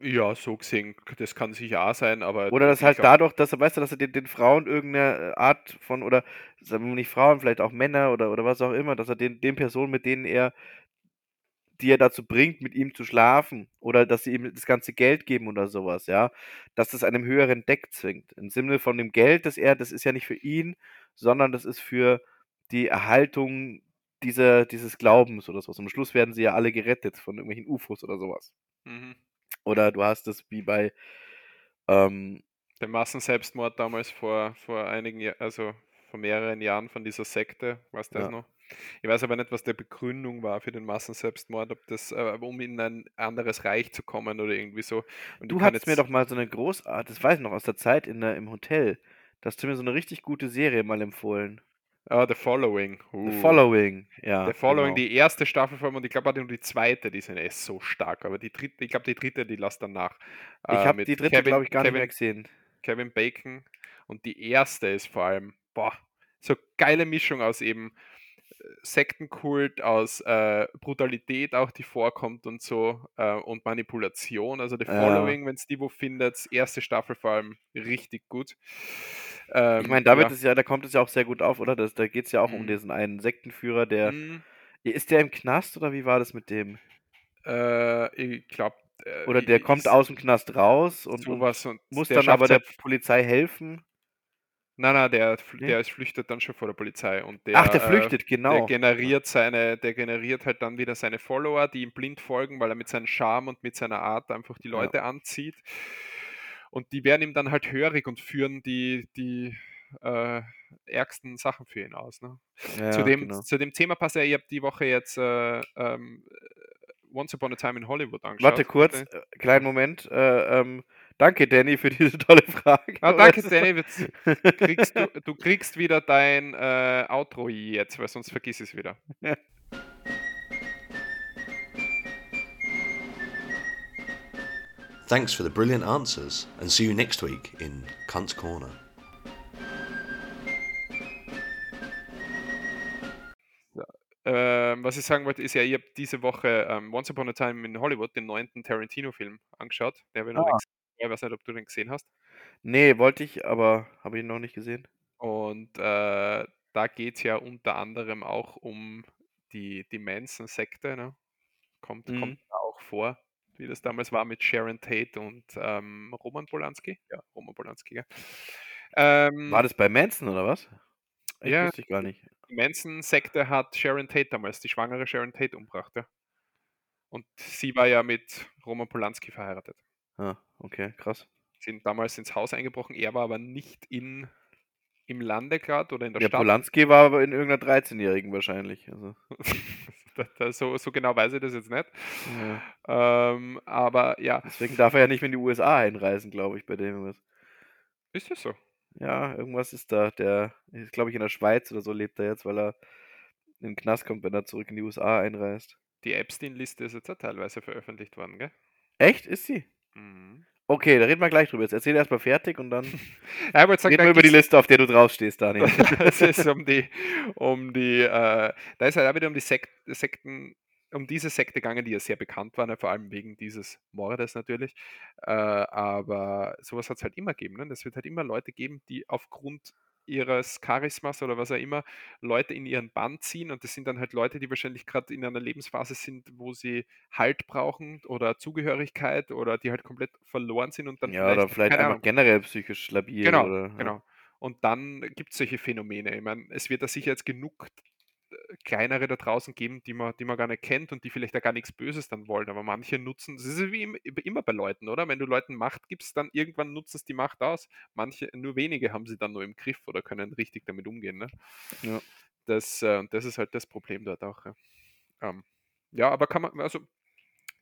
Ja, so gesehen, das kann sicher auch sein, aber Oder das halt dadurch, dass er, weißt du, dass er den, den Frauen irgendeine Art von, oder sagen wir nicht Frauen, vielleicht auch Männer oder, oder was auch immer, dass er den, den Personen, mit denen er, die er dazu bringt, mit ihm zu schlafen, oder dass sie ihm das ganze Geld geben oder sowas, ja, dass das einem höheren Deck zwingt. Im Sinne von dem Geld, das er, das ist ja nicht für ihn, sondern das ist für die Erhaltung dieser, dieses Glaubens oder sowas. Am Schluss werden sie ja alle gerettet von irgendwelchen UFOs oder sowas. Mhm. Oder du hast es wie bei, ähm, Der Massenselbstmord damals vor, vor einigen Jahren, also vor mehreren Jahren von dieser Sekte, weißt du das Ja. noch? Ich weiß aber nicht, was der Begründung war für den Massenselbstmord, ob das, äh, um in ein anderes Reich zu kommen oder irgendwie so. Und Du hattest mir doch mal so eine großart, das weiß ich noch aus der Zeit in der, im Hotel. Da hast du mir so eine richtig gute Serie mal empfohlen. Ah, The Following. The Uh. Following, ja. The Following, genau. die erste Staffel vor allem und ich glaube die, die zweite, die sind echt so stark, aber die dritte, ich glaube die dritte, die lasst dann nach. Ich Äh, habe die dritte, glaube ich, gar Kevin, nicht mehr gesehen. Kevin Bacon und die erste ist vor allem, boah, so geile Mischung aus eben Sektenkult, aus äh, Brutalität auch, die vorkommt und so äh, und Manipulation. Also The Ja. Following, wenn es die wo findet, erste Staffel vor allem richtig gut. Ähm, Ich meine, da wird ja. es ja, da kommt es ja auch sehr gut auf, oder? Das, da geht es ja auch um Mhm. diesen einen Sektenführer, der. Mm, Ist der im Knast oder wie war das mit dem? äh, ich glaube. Äh, Oder der kommt aus dem Knast raus und, und muss dann aber der Polizei helfen. Nein, nein, der, der ist flüchtet dann schon vor der Polizei und der, Ach, der äh, flüchtet, Der genau. generiert seine, der generiert halt dann wieder seine Follower, die ihm blind folgen, weil er mit seinem Charme und mit seiner Art einfach die Ja. Leute anzieht. Und die werden ihm dann halt hörig und führen die, die äh, ärgsten Sachen für ihn aus. Ne? Ja, zu, dem, genau. zu dem Thema passt ja, ich habe die Woche jetzt äh, ähm, Once Upon a Time in Hollywood angeschaut. Warte kurz, äh, kleinen Moment. Äh, ähm, danke, Danny, für diese tolle Frage. Ah, danke, du? Danny. Kriegst du, du kriegst wieder dein äh, Outro jetzt, weil sonst vergiss es wieder. Thanks for the brilliant answers, and see you next week in Cunt Corner. Ähm, was ich sagen wollte, ist ja, ich habe diese Woche ähm, Once Upon a Time in Hollywood, den neunten Tarantino-Film, angeschaut. Der habe ich noch Ah. Ich weiß nicht, ob du den gesehen hast. Nee, wollte ich, aber habe ich noch nicht gesehen. Und äh, da geht es ja unter anderem auch um die, die Manson-Sekte. Ne? Kommt, Mhm. kommt da auch vor, wie das damals war mit Sharon Tate und ähm, Roman Polanski. Ja, Roman Polanski, ja. Ähm, War das bei Manson oder was? Ich Ja. wusste ich gar nicht. die Manson-Sekte hat Sharon Tate damals, die schwangere Sharon Tate umgebracht, ja. Und sie war ja mit Roman Polanski verheiratet. Ah, okay, krass. Sind damals ins Haus eingebrochen, er war aber nicht in, im Lande gerade oder in der Ja, Stadt. Polanski war aber in irgendeiner 13-Jährigen wahrscheinlich. Also, so, so genau weiß ich das jetzt nicht. ja. Ähm, aber ja, Deswegen darf er ja nicht mehr in die USA einreisen, glaube ich, bei dem was. ist das so? Ja, irgendwas ist da. Der ist, glaube ich, in der Schweiz oder so lebt er jetzt, weil er in den Knast kommt, wenn er zurück in die USA einreist. Die Epstein-Liste ist jetzt auch teilweise veröffentlicht worden, gell? Echt? Ist sie? Mhm. Okay, da reden wir gleich drüber. Jetzt erzähl erstmal fertig und dann wollte sagen, reden wir über die Liste, auf der du draufstehst, Daniel. es ist um die, um die, äh, da ist halt auch wieder um die Sek Sekten, um diese Sekte gegangen, die ja sehr bekannt waren, vor allem wegen dieses Mordes natürlich. Äh, aber sowas hat es halt immer gegeben. Ne? Es wird halt immer Leute geben, die aufgrund ihres Charismas oder was auch immer Leute in ihren Band ziehen und das sind dann halt Leute, die wahrscheinlich gerade in einer Lebensphase sind, wo sie Halt brauchen oder Zugehörigkeit oder die halt komplett verloren sind und dann ja, oder vielleicht einfach Ahnung, generell psychisch labil. Genau, oder, ja. genau. Und dann gibt es solche Phänomene. Ich meine, es wird da sicher jetzt genug kleinere da draußen geben, die man, die man gar nicht kennt und die vielleicht da gar nichts Böses dann wollen. Aber manche nutzen, das ist wie im- immer bei Leuten, oder? Wenn du Leuten Macht gibst, dann irgendwann nutzen es die Macht aus. Manche, nur wenige haben sie dann nur im Griff oder können richtig damit umgehen. Ne? Ja. Das, äh, das ist halt das Problem dort auch. Ja, ähm, ja aber kann man, also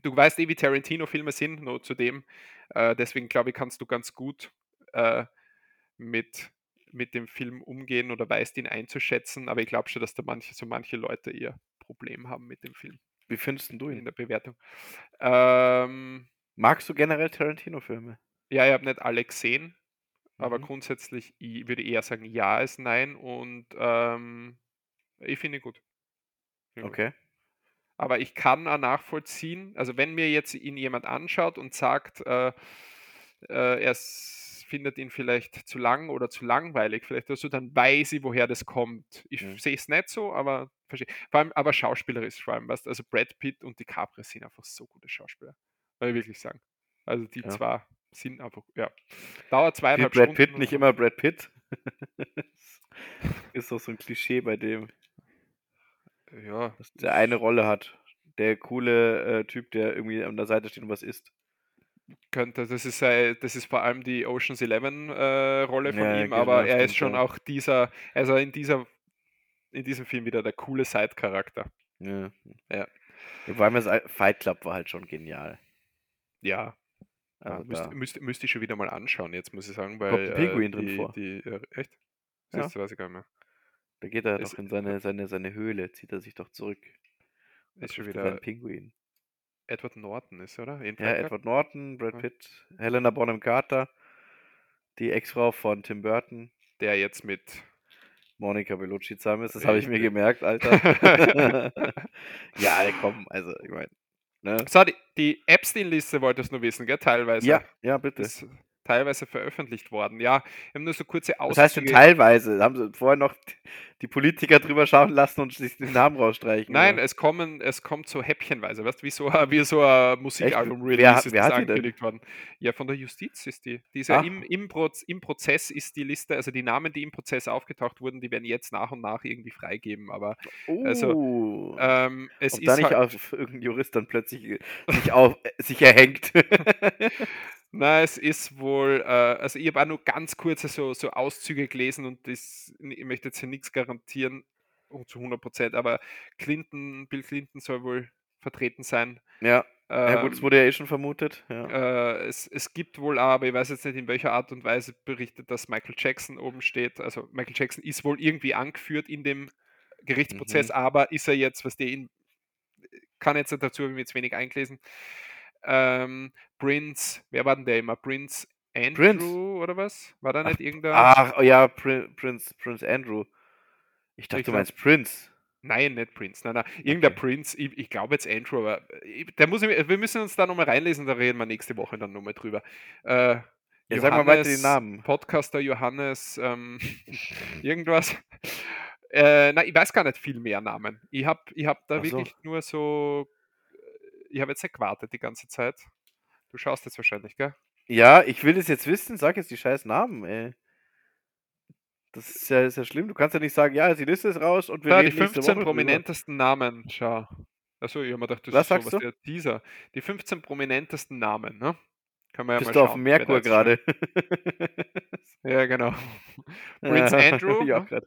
du weißt eh, wie Tarantino-Filme sind, nur zu dem. Äh, deswegen glaube ich, kannst du ganz gut äh, mit, mit dem Film umgehen oder weißt ihn einzuschätzen. Aber ich glaube schon, dass da manche, so manche Leute eher Problem haben mit dem Film Wie findest du in ihn? der Bewertung. Ähm, Magst du generell Tarantino-Filme? ja, ich habe nicht alle gesehen, aber Mhm. grundsätzlich ich würde eher sagen ja als nein und ähm, ich finde ihn gut. Gut. Okay. Aber ich kann auch nachvollziehen, also wenn mir jetzt ihn jemand anschaut und sagt, äh, äh, er s- findet ihn vielleicht zu lang oder zu langweilig, vielleicht oder so, dann weiß ich, woher das kommt. Ich Ja. sehe es nicht so, aber verstehe. Vor allem, aber schauspielerisch vor allem, weißt du, also Brad Pitt und DiCaprio sind einfach so gute Schauspieler. Will ich wirklich sagen. Also die Ja. zwei sind einfach, ja. Dauert Wie zweieinhalb Brad Stunden. Pitt, und nicht immer Brad Pitt. ist doch so ein Klischee bei dem, Ja, dass der eine Rolle hat. Der coole äh, Typ, der irgendwie an der Seite steht und was isst. Könnte, das ist, äh, das ist vor allem die Oceans 11 äh, Rolle von Ja, ihm, genau, aber er ist schon ja. auch dieser, also in dieser, in diesem Film wieder der coole Side-Charakter. Ja. Ja. Vor allem das Fight Club war halt schon genial. Ja, Also müsste, müsste, müsste ich schon wieder mal anschauen, jetzt muss ich sagen, weil Kommt ein Pinguin äh, drin vor. Die, äh, echt? Ja. Das weiß ich gar nicht mehr. Da geht er Ist- doch in seine, seine, seine Höhle, zieht er sich doch zurück. Ist schon trifft er wieder seinen Pinguin. Edward Norton ist, oder? In Ja? Edward Norton, Brad Ja. Pitt, Helena Bonham Carter, die Ex-Frau von Tim Burton, Der jetzt mit Monica Bellucci zusammen ist. Das habe ich mir gemerkt, Alter. ja, komm, also ich meine. Ne? So, die, die Epstein-Liste wolltest du nur wissen, gell? Teilweise. Ja, ja, bitte. Ist teilweise veröffentlicht worden. Ja, wir haben nur so kurze Was heißt denn Auszüge- teilweise? Haben sie vorher noch die Politiker drüber schauen lassen und sich den Namen rausstreichen? Nein, oder? es kommen, es kommt so häppchenweise, weißt du, wie so, ein- wie so ein Musikalbum-Release ist das angekündigt worden. Ja, von der Justiz ist die. die ist ja im, im, Proz im Prozess ist die Liste, also die Namen, die im Prozess aufgetaucht wurden, die werden jetzt nach und nach irgendwie freigeben, aber also, Uh, ähm, es ob ist da nicht halt, auf irgendein Jurist dann plötzlich sich, auf, sich erhängt. na, es ist wohl, äh, also ich habe auch nur ganz kurze so, so Auszüge gelesen und das, ich möchte jetzt hier nichts garantieren, um zu 100 Prozent, aber Clinton, Bill Clinton soll wohl vertreten sein. ja. ja, gut, das Ähm, wurde ja eh schon vermutet. Ja. Äh, es, es gibt wohl auch, aber ich weiß jetzt nicht, in welcher Art und Weise berichtet, dass Michael Jackson oben steht. Also Michael Jackson ist wohl irgendwie angeführt in dem Gerichtsprozess, Mhm. aber ist er jetzt, was der ihn kann jetzt dazu, habe ich mir jetzt wenig eingelesen. Ähm, Prince, wer war denn der immer? Prince Andrew Prince. oder was? War da Ach, nicht irgendein? Ach, oh ja, Prin Prince, Prince Andrew. Ich dachte, Ich du glaub- meinst Prince. Nein, nicht Prince. Nein, nein. Irgendein Okay. Prince, ich, ich glaube jetzt Andrew, aber ich, der muss ich, wir müssen uns da nochmal reinlesen, da reden wir nächste Woche dann nochmal drüber. Äh, Ja, sag mal weiter die Johannes- Namen. Podcaster Johannes, ähm, irgendwas. Äh, na, ich weiß gar nicht viel mehr Namen. Ich habe ich hab da so. wirklich nur so, ich habe jetzt nicht gewartet die ganze Zeit. Du schaust jetzt wahrscheinlich, gell? Ja, ich will das jetzt wissen. Sag jetzt die scheiß Namen, ey. Das ist ja, ist ja schlimm. Du kannst ja nicht sagen, ja, die Liste ist raus und wir die reden nächste 15 Woche drüber. prominentesten Namen, schau. Achso, ich hab mir gedacht, das Was ist sagst sowas du? der Teaser. Die 15 prominentesten Namen, ne? Kann man ja Bist mal du auf schauen, dem da Merkur gerade? Ja, genau. Prince Andrew, ja, ne? Der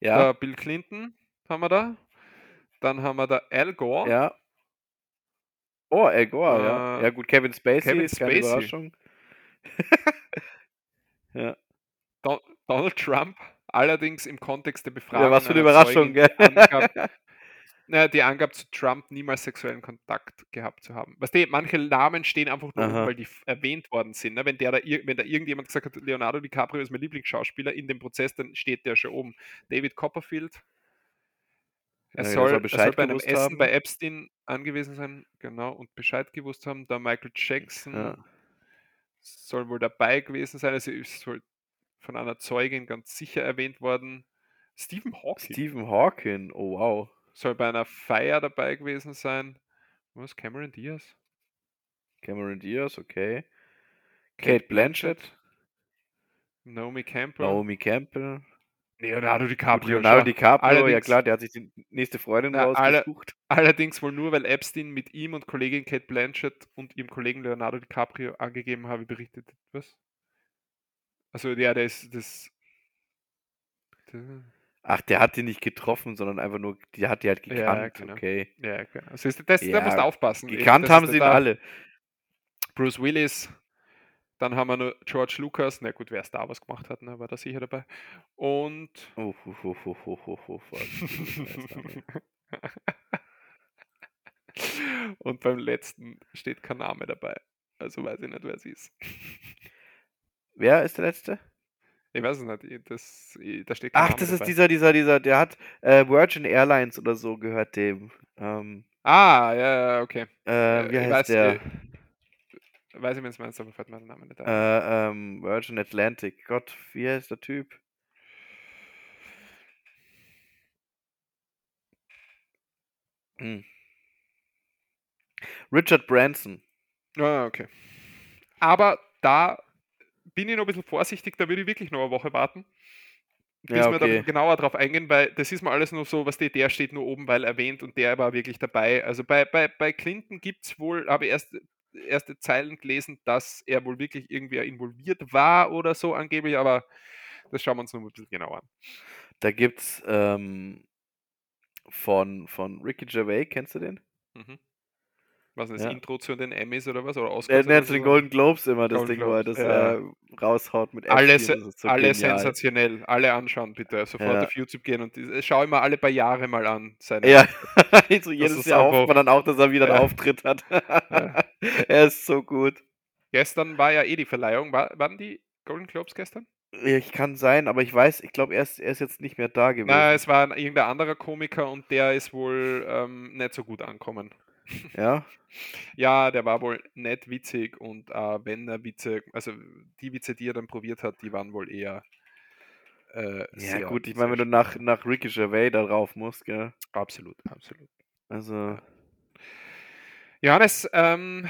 ja, Bill Clinton haben wir da. Dann haben wir da Al Gore. ja. Oh, Al Gore, ja. Äh, Ja gut, Kevin Spacey Kevin ist keine Spacey. Überraschung. ja. Don Donald Trump, allerdings im Kontext der Befragung. ja, was für eine Überraschung, Zeugin, gell? angab, naja, die angab zu Trump niemals sexuellen Kontakt gehabt zu haben. Was die, manche Namen stehen einfach nur, Aha. weil die erwähnt worden sind. Ne? Wenn, der da, wenn da irgendjemand gesagt hat, Leonardo DiCaprio ist mein Lieblingsschauspieler in dem Prozess, dann steht der schon oben. David Copperfield. Er Ja, er soll, soll er soll bei einem Essen haben. bei Epstein angewiesen sein, genau, und Bescheid gewusst haben. Da Michael Jackson Ja. soll wohl dabei gewesen sein. Also ist wohl von einer Zeugin ganz sicher erwähnt worden. Stephen Hawking Stephen Hawking, oh wow. soll bei einer Feier dabei gewesen sein. Was? Cameron Diaz? Cameron Diaz, okay. Kate Blanchett, Naomi Campbell? Naomi Campbell, Leonardo DiCaprio. Leonardo. DiCaprio, ja klar, der hat sich die nächste Freundin alle- rausgesucht. Allerdings wohl nur, weil Epstein mit ihm und Kollegin Kate Blanchett und ihrem Kollegen Leonardo DiCaprio angegeben habe, berichtet. Was? Also ja, der ist das. Ach, der hat die nicht getroffen, sondern einfach nur, die hat die halt Ja, gekannt, genau. okay. Ja, genau. Also ist, das, da Ja, musst du aufpassen. eben, Gekannt das haben sie ihn da- alle. Bruce Willis. Dann haben wir noch George Lucas. Na gut, wer Star Wars gemacht hat, ne, war da sicher dabei. Und. Oh, oh, oh, was? Und beim letzten steht kein Name dabei. Also weiß ich nicht, wer es ist. Wer ist der Letzte? Ich weiß es nicht. ich- Das, da steht kein Ach, Name das ist dabei. dieser, dieser, dieser, der hat äh, Virgin Airlines oder so gehört dem. Ähm, Ah, ja, ja, okay. äh, wie ich heißt weiß, der? Weiß ich, wenn es meinst, aber fällt mir der Name nicht ein. Äh, ähm, Virgin Atlantic. Gott, wie heißt der Typ? Hm. Richard Branson. Ah, okay. Aber da bin ich noch ein bisschen vorsichtig, da würde ich wirklich noch eine Woche warten. Bis Ja, wir da okay. genauer drauf eingehen, weil das ist mir alles nur so, was die, der steht nur oben, weil erwähnt und der war wirklich dabei. Also bei, bei, bei Clinton gibt es wohl, habe ich erst erste Zeilen gelesen, dass er wohl wirklich irgendwie involviert war oder so angeblich, aber das schauen wir uns noch ein bisschen genauer an. Da gibt's ähm, von, von Ricky Gervais, kennst du den? Mhm. Was ist das Ja. Intro zu den Emmys oder was? Oder Der Oscars? nennt oder zu den? Golden Globes immer das Golden Ding, wo er Globes, das ja. äh, raushaut mit Alle, se so alle genial. sensationell, alle anschauen bitte. Sofort Ja. auf YouTube gehen und die- schau immer alle paar Jahre mal an. Seine, Ja, so jedes Jahr hofft man dann auch, dass er wieder einen Auftritt hat. er ist so gut. Gestern war ja eh die Verleihung. War, waren die Golden Globes gestern? Ich kann sein, aber ich weiß, ich glaube, er ist, er ist jetzt nicht mehr da gewesen. Nein, es war ein- irgendein anderer Komiker und der ist wohl ähm, nicht so gut ankommen. Ja, Ja, der war wohl nicht witzig und äh, wenn er Witze, also die Witze, die er dann probiert hat, die waren wohl eher. Äh, ja sehr- gut, ich meine, wenn du nach, nach Ricky Gervais da drauf musst, gell? Absolut, absolut. Also, Johannes, ähm,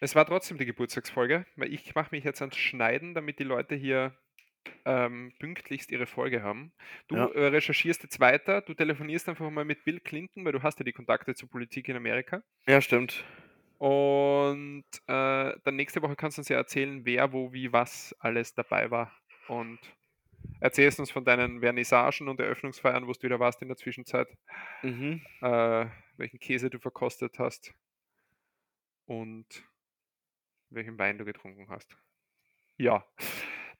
es war trotzdem die Geburtstagsfolge, weil ich mache mich jetzt ans Schneiden, damit die Leute hier ähm, pünktlichst ihre Folge haben. Du Ja. äh, recherchierst jetzt weiter, du telefonierst einfach mal mit Bill Clinton, weil du hast ja die Kontakte zur Politik in Amerika. ja, stimmt. Und äh, dann nächste Woche kannst du uns ja erzählen, wer, wo, wie, was alles dabei war. Und erzählst uns von deinen Vernissagen und Eröffnungsfeiern, wo du wieder warst in der Zwischenzeit Mhm. äh, welchen Käse du verkostet hast und welchen Wein du getrunken hast. Ja.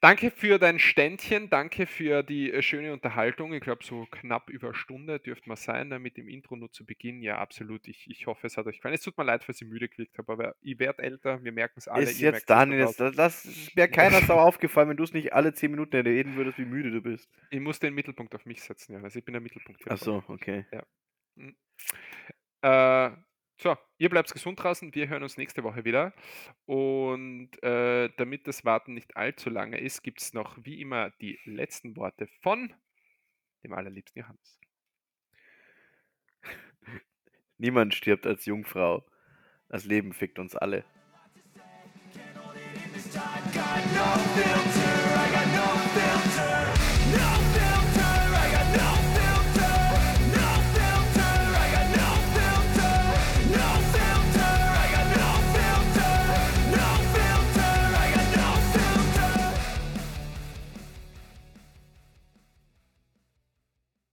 Danke für dein Ständchen, danke für die äh, schöne Unterhaltung. Ich glaube, so knapp über eine Stunde dürfte man sein, ne, mit dem Intro nur zu Beginn. Ja, absolut. Ich, ich hoffe, es hat euch gefallen. Es tut mir leid, falls ich müde gewirkt habe, aber ich werde älter, wir merken es alle. ist jetzt Daniel, jetzt, das, wäre keiner so aufgefallen, wenn du es nicht alle 10 Minuten reden würdest, wie müde du bist. Ich muss den Mittelpunkt auf mich setzen, ja. Also ich bin der Mittelpunkt. Ach so, okay. Äh, so, ihr bleibt gesund draußen. Wir hören uns nächste Woche wieder. Und äh, damit das Warten nicht allzu lange ist, gibt es noch wie immer die letzten Worte von dem allerliebsten Johannes. Niemand stirbt als Jungfrau. Das Leben fickt uns alle.